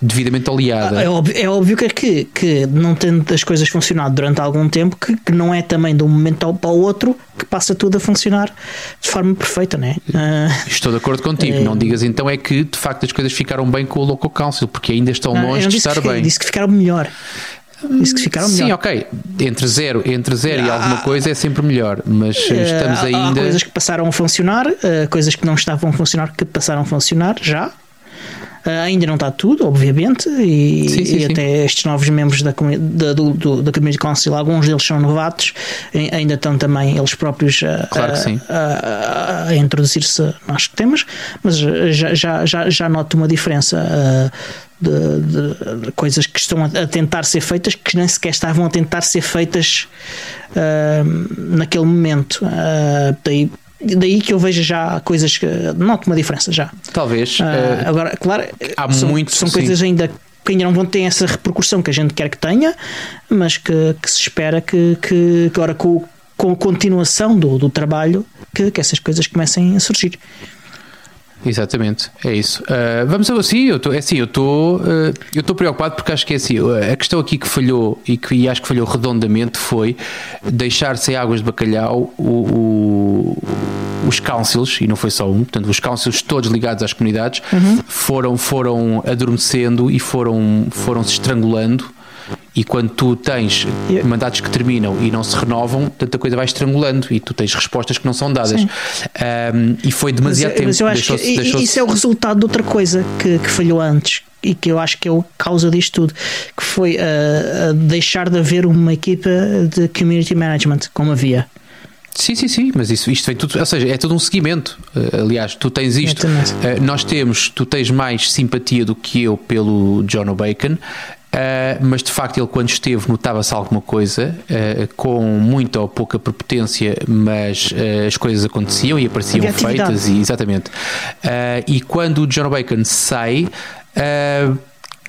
devidamente aliada. É óbvio, é óbvio que, que, que não tendo as coisas funcionado durante algum tempo, que, que não é também de um momento para o outro que passa tudo a funcionar de forma perfeita, não é? Uh, Estou de acordo contigo. É... Não digas então é que de facto as coisas ficaram bem com o Local Council, porque ainda estão não, longe de estar que, bem. Disse que ficaram melhor. Disse que ficaram melhor. Sim, ok. Entre zero, entre zero e alguma coisa é sempre melhor, mas uh, estamos ainda. Há coisas que passaram a funcionar, uh, coisas que não estavam a funcionar que passaram a funcionar já. Ainda não está tudo, obviamente, e, sim, sim, e até estes novos membros da, da, do, do, da Community Council, alguns deles são novatos, ainda estão também eles próprios a, claro a, a, a introduzir-se nos temas, mas já, já, já, já noto uma diferença. De, de, de, coisas que estão a, tentar ser feitas que nem sequer estavam a tentar ser feitas uh, naquele momento. Uh, daí daí que eu vejo já coisas que noto uma diferença já. Talvez. Uh, agora, claro, há são, muito, são coisas ainda que ainda não vão ter essa repercussão que a gente quer que tenha, mas que, que se espera que, que agora com, com a continuação do, do trabalho que, que essas coisas comecem a surgir. Exatamente, é isso. Uh, vamos assim, eu estou é assim, eu estou uh, eu estou preocupado porque acho que é assim, a questão aqui que falhou e que e acho que falhou redondamente foi deixar sem águas de bacalhau o, o, os councils, e não foi só um, portanto, os councils todos ligados às comunidades uhum. foram, foram adormecendo e foram, foram se estrangulando e quando tu tens mandatos que terminam e não se renovam, tanta coisa vai estrangulando e tu tens respostas que não são dadas. Um, e foi demasiado mas, tempo. Mas eu acho que isso é o resultado de outra coisa que, que falhou antes e que eu acho que é a causa disto tudo, que foi uh, deixar de haver uma equipa de community management como havia. Sim, sim, sim, mas isso, isto vem tudo, ou seja, é todo um seguimento. Uh, aliás, tu tens isto, uh, nós temos, tu tens mais simpatia do que eu pelo John Bacon, Uh, mas de facto ele quando esteve notava-se alguma coisa uh, com muita ou pouca prepotência mas uh, as coisas aconteciam e apareciam feitas e, exatamente. E quando o John Bacon sai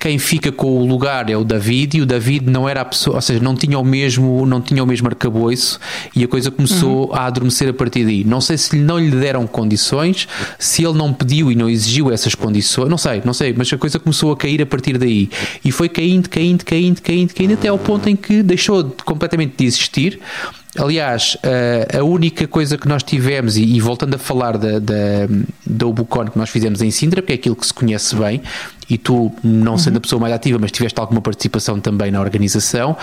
quem fica com o lugar é o David e o David não era a pessoa, ou seja, não tinha o mesmo, não tinha o mesmo arcabouço e a coisa começou uhum. a adormecer a partir daí. Não sei se não lhe deram condições, se ele não pediu e não exigiu essas condições, não sei, não sei, mas a coisa começou a cair a partir daí e foi caindo, caindo, caindo, caindo, caindo até ao ponto em que deixou completamente de existir. Aliás, a única coisa que nós tivemos, e, voltando a falar da, da, da Ubucon que nós fizemos em Sintra, porque é aquilo que se conhece bem, e tu, não sendo uhum. a pessoa mais ativa, mas tiveste alguma participação também na organização,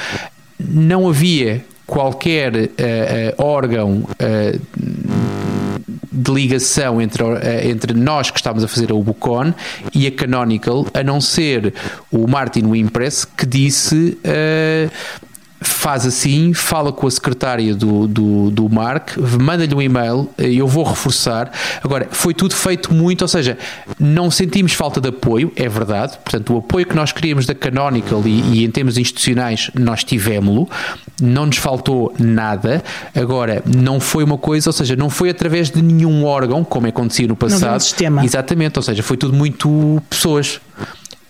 não havia qualquer uh, uh, órgão uh, de ligação entre, entre nós que estávamos a fazer a Ubucon e a Canonical, a não ser o Martin Wimpress que disse faz assim, fala com a secretária do, do, do Mark, manda-lhe um e-mail, eu vou reforçar. Agora, foi tudo feito muito, ou seja, não sentimos falta de apoio, é verdade. Portanto, o apoio que nós queríamos da Canonical e, e em termos institucionais, nós tivemos-lo, não nos faltou nada. Agora, não foi uma coisa, ou seja, não foi através de nenhum órgão, como acontecia no passado. Não sistema. Exatamente, ou seja, foi tudo muito pessoas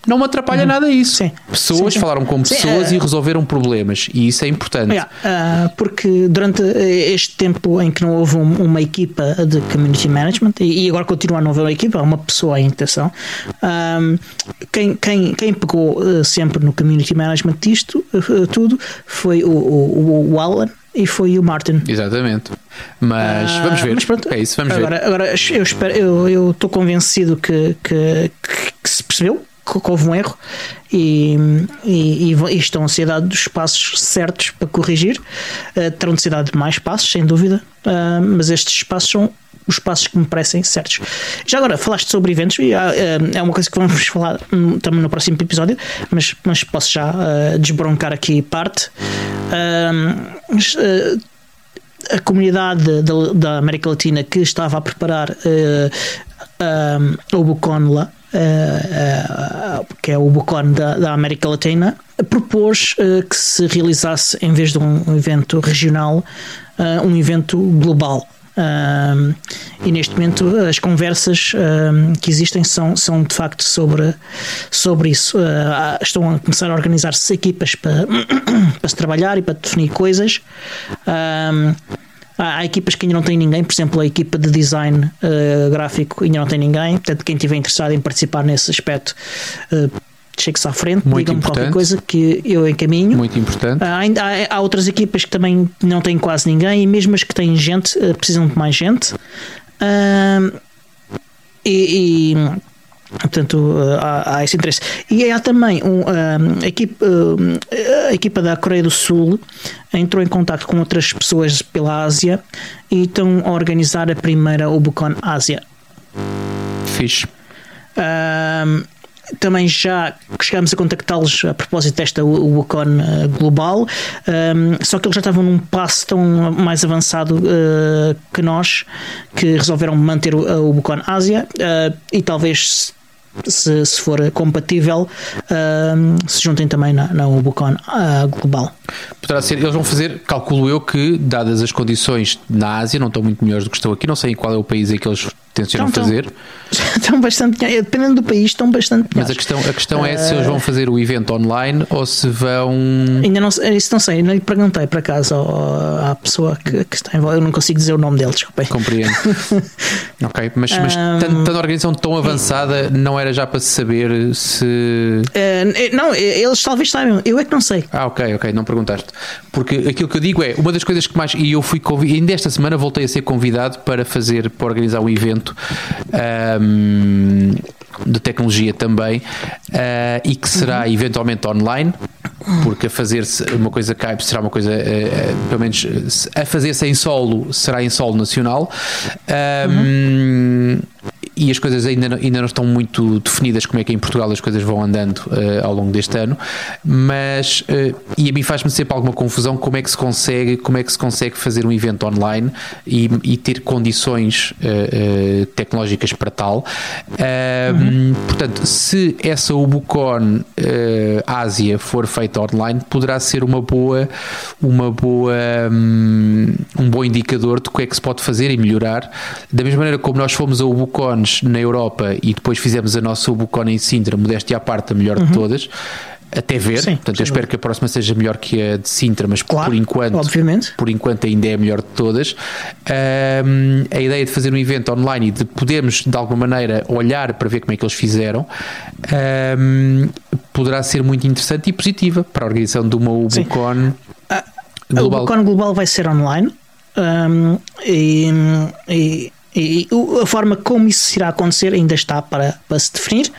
não me atrapalha uhum. nada isso. Sim. Pessoas sim, sim. falaram com pessoas sim, e resolveram problemas e isso é importante. Yeah, uh, porque durante este tempo em que não houve um, uma equipa de community management e, agora continua a não haver uma equipa, uma pessoa em intenção, um, quem, quem, quem pegou uh, sempre no community management disto uh, tudo foi o, o, o Alan e foi o Martin. Exatamente. Mas uh, vamos ver. Mas pronto, é isso, vamos agora, ver. Agora eu espero, eu estou convencido que, que, que, se percebeu que houve um erro e, e, e estão a ser dados os passos certos para corrigir. Uh, terão necessidade de mais passos, sem dúvida, uh, mas estes passos são os passos que me parecem certos. Já agora, falaste sobre eventos, e é uma coisa que vamos falar hum, também no próximo episódio, mas, mas posso já uh, desbroncar aqui parte. Uh, uh, a comunidade da, da, América Latina que estava a preparar o Bucon lá, que é o Bucon da, da América Latina, propôs que se realizasse, em vez de um evento regional, um evento global e neste momento as conversas que existem são, são de facto sobre, sobre isso. Uh, estão a começar a organizar-se equipas para, para se trabalhar e para definir coisas. Há equipas que ainda não têm ninguém, por exemplo, a equipa de design uh, gráfico ainda não tem ninguém. Portanto, quem estiver interessado em participar nesse aspecto uh, chegue-se à frente, digam-me qualquer coisa que eu encaminho. Muito importante. Ainda há, há, outras equipas que também não têm quase ninguém e mesmo as que têm gente uh, precisam de mais gente. Uh, e, e, portanto há, há, esse interesse. E há também um, a, equipa, a equipa da Coreia do Sul entrou em contato com outras pessoas pela Ásia e estão a organizar a primeira Ubucon Ásia. Fixe. Uh, também já chegámos a contactá-los a propósito desta Wacom eh, global, um, só que eles já estavam num passo tão mais avançado uh, que nós que resolveram manter o Wacom Ásia uh, e talvez se, se for compatível, uh, se juntem também na, na Ubucon uh, global. Poderá ser, eles vão fazer, calculo eu que, dadas as condições na Ásia, não estão muito melhores do que estão aqui, não sei qual é o país em que eles tencionam estão, fazer. Estão bastante, dependendo do país, estão bastante Mas a questão, a questão é se eles vão fazer o evento online ou se vão. Ainda não isso não sei, não lhe perguntei para casa à pessoa que, que está envolvida, eu não consigo dizer o nome dele, desculpem. Compreendo. ok, mas, mas um, tanto, a organização tão avançada, não era já para se saber se. Uh, não, eles talvez saibam, eu é que não sei. Ah, ok, ok, não perguntaste. Porque aquilo que eu digo é, uma das coisas que mais. E eu fui convidado, ainda esta semana voltei a ser convidado para fazer, para organizar um evento. Um, de tecnologia também uh, e que será uhum. eventualmente online porque a fazer-se uma coisa cai será uma coisa uh, pelo menos a fazer-se em solo será em solo nacional um, uhum e as coisas ainda não, ainda não estão muito definidas como é que em Portugal as coisas vão andando uh, ao longo deste ano, mas uh, e a mim faz-me sempre alguma confusão como é que se consegue como é que se consegue fazer um evento online e, e ter condições uh, tecnológicas para tal. Uhum. Portanto, se essa Ubucon Ásia for feita online, poderá ser uma boa uma boa um, um bom indicador de o que é que se pode fazer e melhorar. Da mesma maneira como nós fomos a Ubucon na Europa e depois fizemos a nossa Ubucona em Sintra, modéstia à parte, a melhor uhum. de todas até ver. Sim, Portanto, eu espero que a próxima seja melhor que a de Sintra, mas claro, por enquanto, obviamente. por enquanto ainda é a melhor de todas. Um, a ideia de fazer um evento online e de podermos de alguma maneira olhar para ver como é que eles fizeram um, poderá ser muito interessante e positiva para a organização de uma Ubucon global. A Ubucon global vai ser online. Um, e, e e a forma como isso irá acontecer ainda está para, para se definir.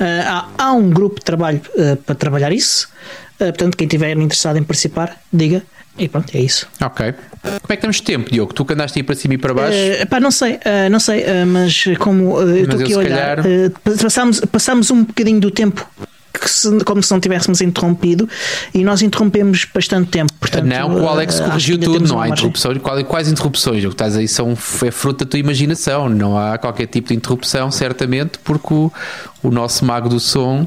Uh, há, há, um grupo de trabalho uh, para trabalhar isso. Uh, portanto, quem estiver interessado em participar, diga. E pronto, é isso. Ok. Como é que temos tempo, Diogo? Tu que andaste aí para cima e para baixo? Uh, pá, não sei, não sei, mas como eu estou aqui a olhar, calhar... passámos, passámos um bocadinho do tempo se, como se não tivéssemos interrompido e nós interrompemos bastante tempo. Portanto, não, o Alex corrigiu tudo, não há interrupções. Quais interrupções? O que estás aí são, é fruto da tua imaginação, não há qualquer tipo de interrupção, certamente, porque o, o nosso mago do som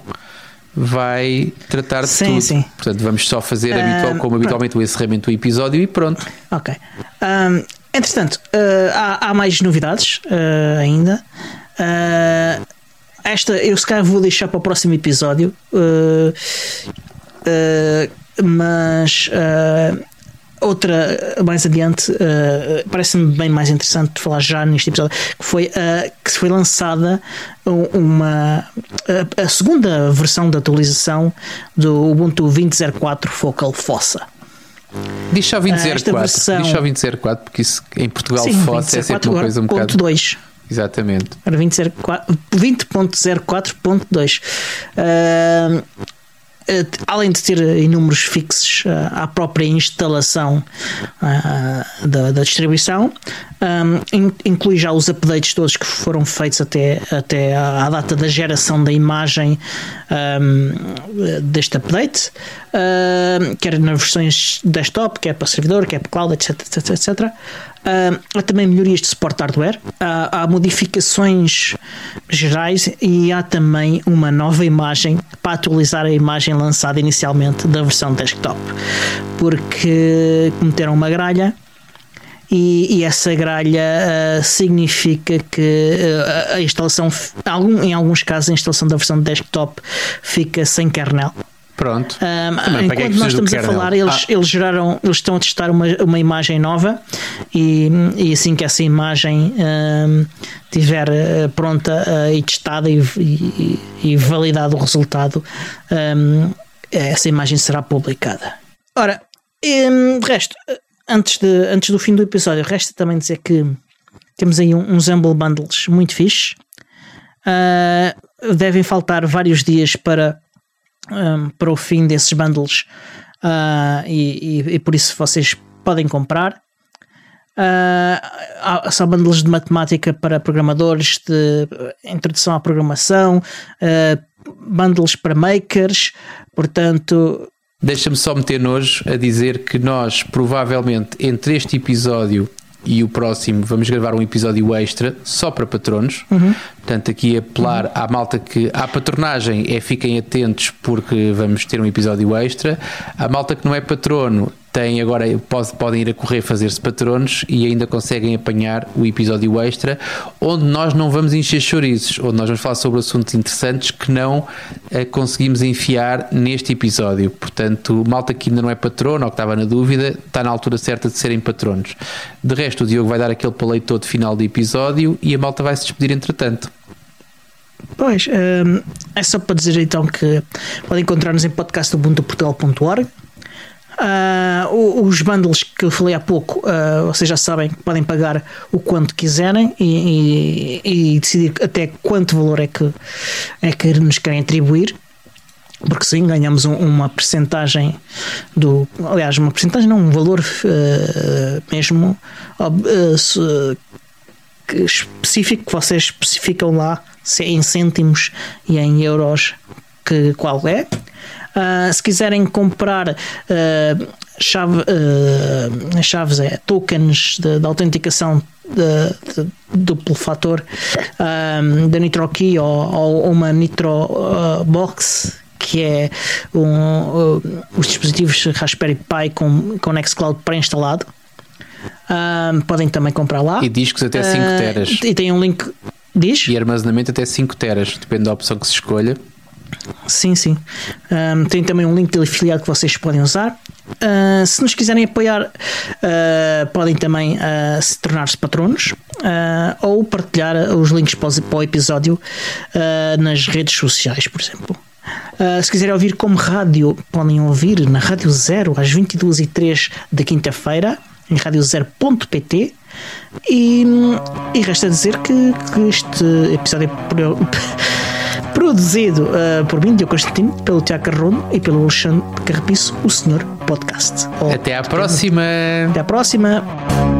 vai tratar de sim, tudo. Sim. Portanto, vamos só fazer uh, habitual, como habitualmente pronto. o encerramento do episódio e pronto. Ok. Um, entretanto, uh, há, há, mais novidades uh, ainda. Uh, esta eu se calhar vou deixar para o próximo episódio. Uh, uh, mas uh, outra mais adiante parece-me bem mais interessante falar já neste episódio que foi que foi lançada uma a, a, segunda versão da atualização do Ubuntu 20.04 Focal Fossa Diz só 20.04 versão... diz só 20.04 porque isso em Portugal Sim, Fossa é sempre uma coisa um bocado 2 Exatamente. Era 20.04.2. Uh, eh, além de ter inúmeros fixos eh, à própria instalação uh, da, da, distribuição, um, inclui já os updates todos que foram feitos até, até à data da geração da imagem um, deste update, quer nas versões desktop, quer para servidor, quer para cloud, etc. etc, etc. Uh, há também melhorias de suporte hardware, uh, há modificações gerais e há também uma nova imagem para atualizar a imagem lançada inicialmente da versão desktop, porque cometeram uma gralha. E, e essa gralha uh, significa que uh, a instalação, algum, em alguns casos, a instalação da versão desktop fica sem kernel. Pronto. Um, enquanto nós estamos a falar, eles, ah. eles geraram, eles estão a testar uma, uma imagem nova e, e assim que essa imagem um, tiver eh, pronta uh, e testada e, e, e, validado o resultado, um, essa imagem será publicada. Ora, de resto, antes, de, antes do fim do episódio, resta também dizer que temos aí uns Humble Bundles muito fixes. Uh, devem faltar vários dias para um, para o fim desses bundles uh, e, e, e, por isso vocês podem comprar. Uh, há só bundles de matemática para programadores, de introdução à programação, uh, bundles para makers, portanto. Deixa-me só meter nojo a dizer que nós, provavelmente, entre este episódio e o próximo vamos gravar um episódio extra só para patronos. Uhum. Portanto, aqui apelar uhum. à malta que à patronagem é fiquem atentos porque vamos ter um episódio extra. A malta que não é patrono têm agora pode, podem ir a correr fazer-se patronos e ainda conseguem apanhar o episódio extra onde nós não vamos encher chouriços, onde nós vamos falar sobre assuntos interessantes que não eh, conseguimos enfiar neste episódio. Portanto, malta que ainda não é patrono ou que estava na dúvida, está na altura certa de serem patronos. De resto, o Diogo vai dar aquele paleito todo final do episódio e a malta vai se despedir entretanto. Pois, hum, é só para dizer então que podem encontrar-nos em podcastubuntuportugal.org Uh, os bundles que eu falei há pouco, uh, vocês já sabem que podem pagar o quanto quiserem e, e, e, decidir até quanto valor é que, é que nos querem atribuir. Porque sim, ganhamos um, uma percentagem do. Aliás, uma percentagem, não, um valor uh, mesmo específico que vocês especificam lá, em cêntimos e em euros, que, qual é. Uh, se quiserem comprar uh, chave, uh, chaves, é, tokens de, de autenticação de, de, duplo fator da NitroKey ou, ou uma Nitro Box que é um, os dispositivos Raspberry Pi com, com Nextcloud pré-instalado. podem também comprar lá. E discos até 5 teras. E tem um link. Diz? E armazenamento até 5 teras, depende da opção que se escolha. Sim, sim. Um, tem também um link de afiliado que vocês podem usar. Uh, se nos quiserem apoiar, uh, podem também uh, se tornar-se patronos ou partilhar os links para o episódio nas redes sociais, por exemplo. se quiserem ouvir como rádio, podem ouvir na Rádio Zero às 22h03 da quinta-feira, em radiozero.pt. E, e resta dizer que, que este episódio. Produzido uh, por mim, Diogo Constantino, pelo Tiago Carrono e pelo Alexandre Carrapiço, o Senhor Podcast. Até à próxima! Até à próxima!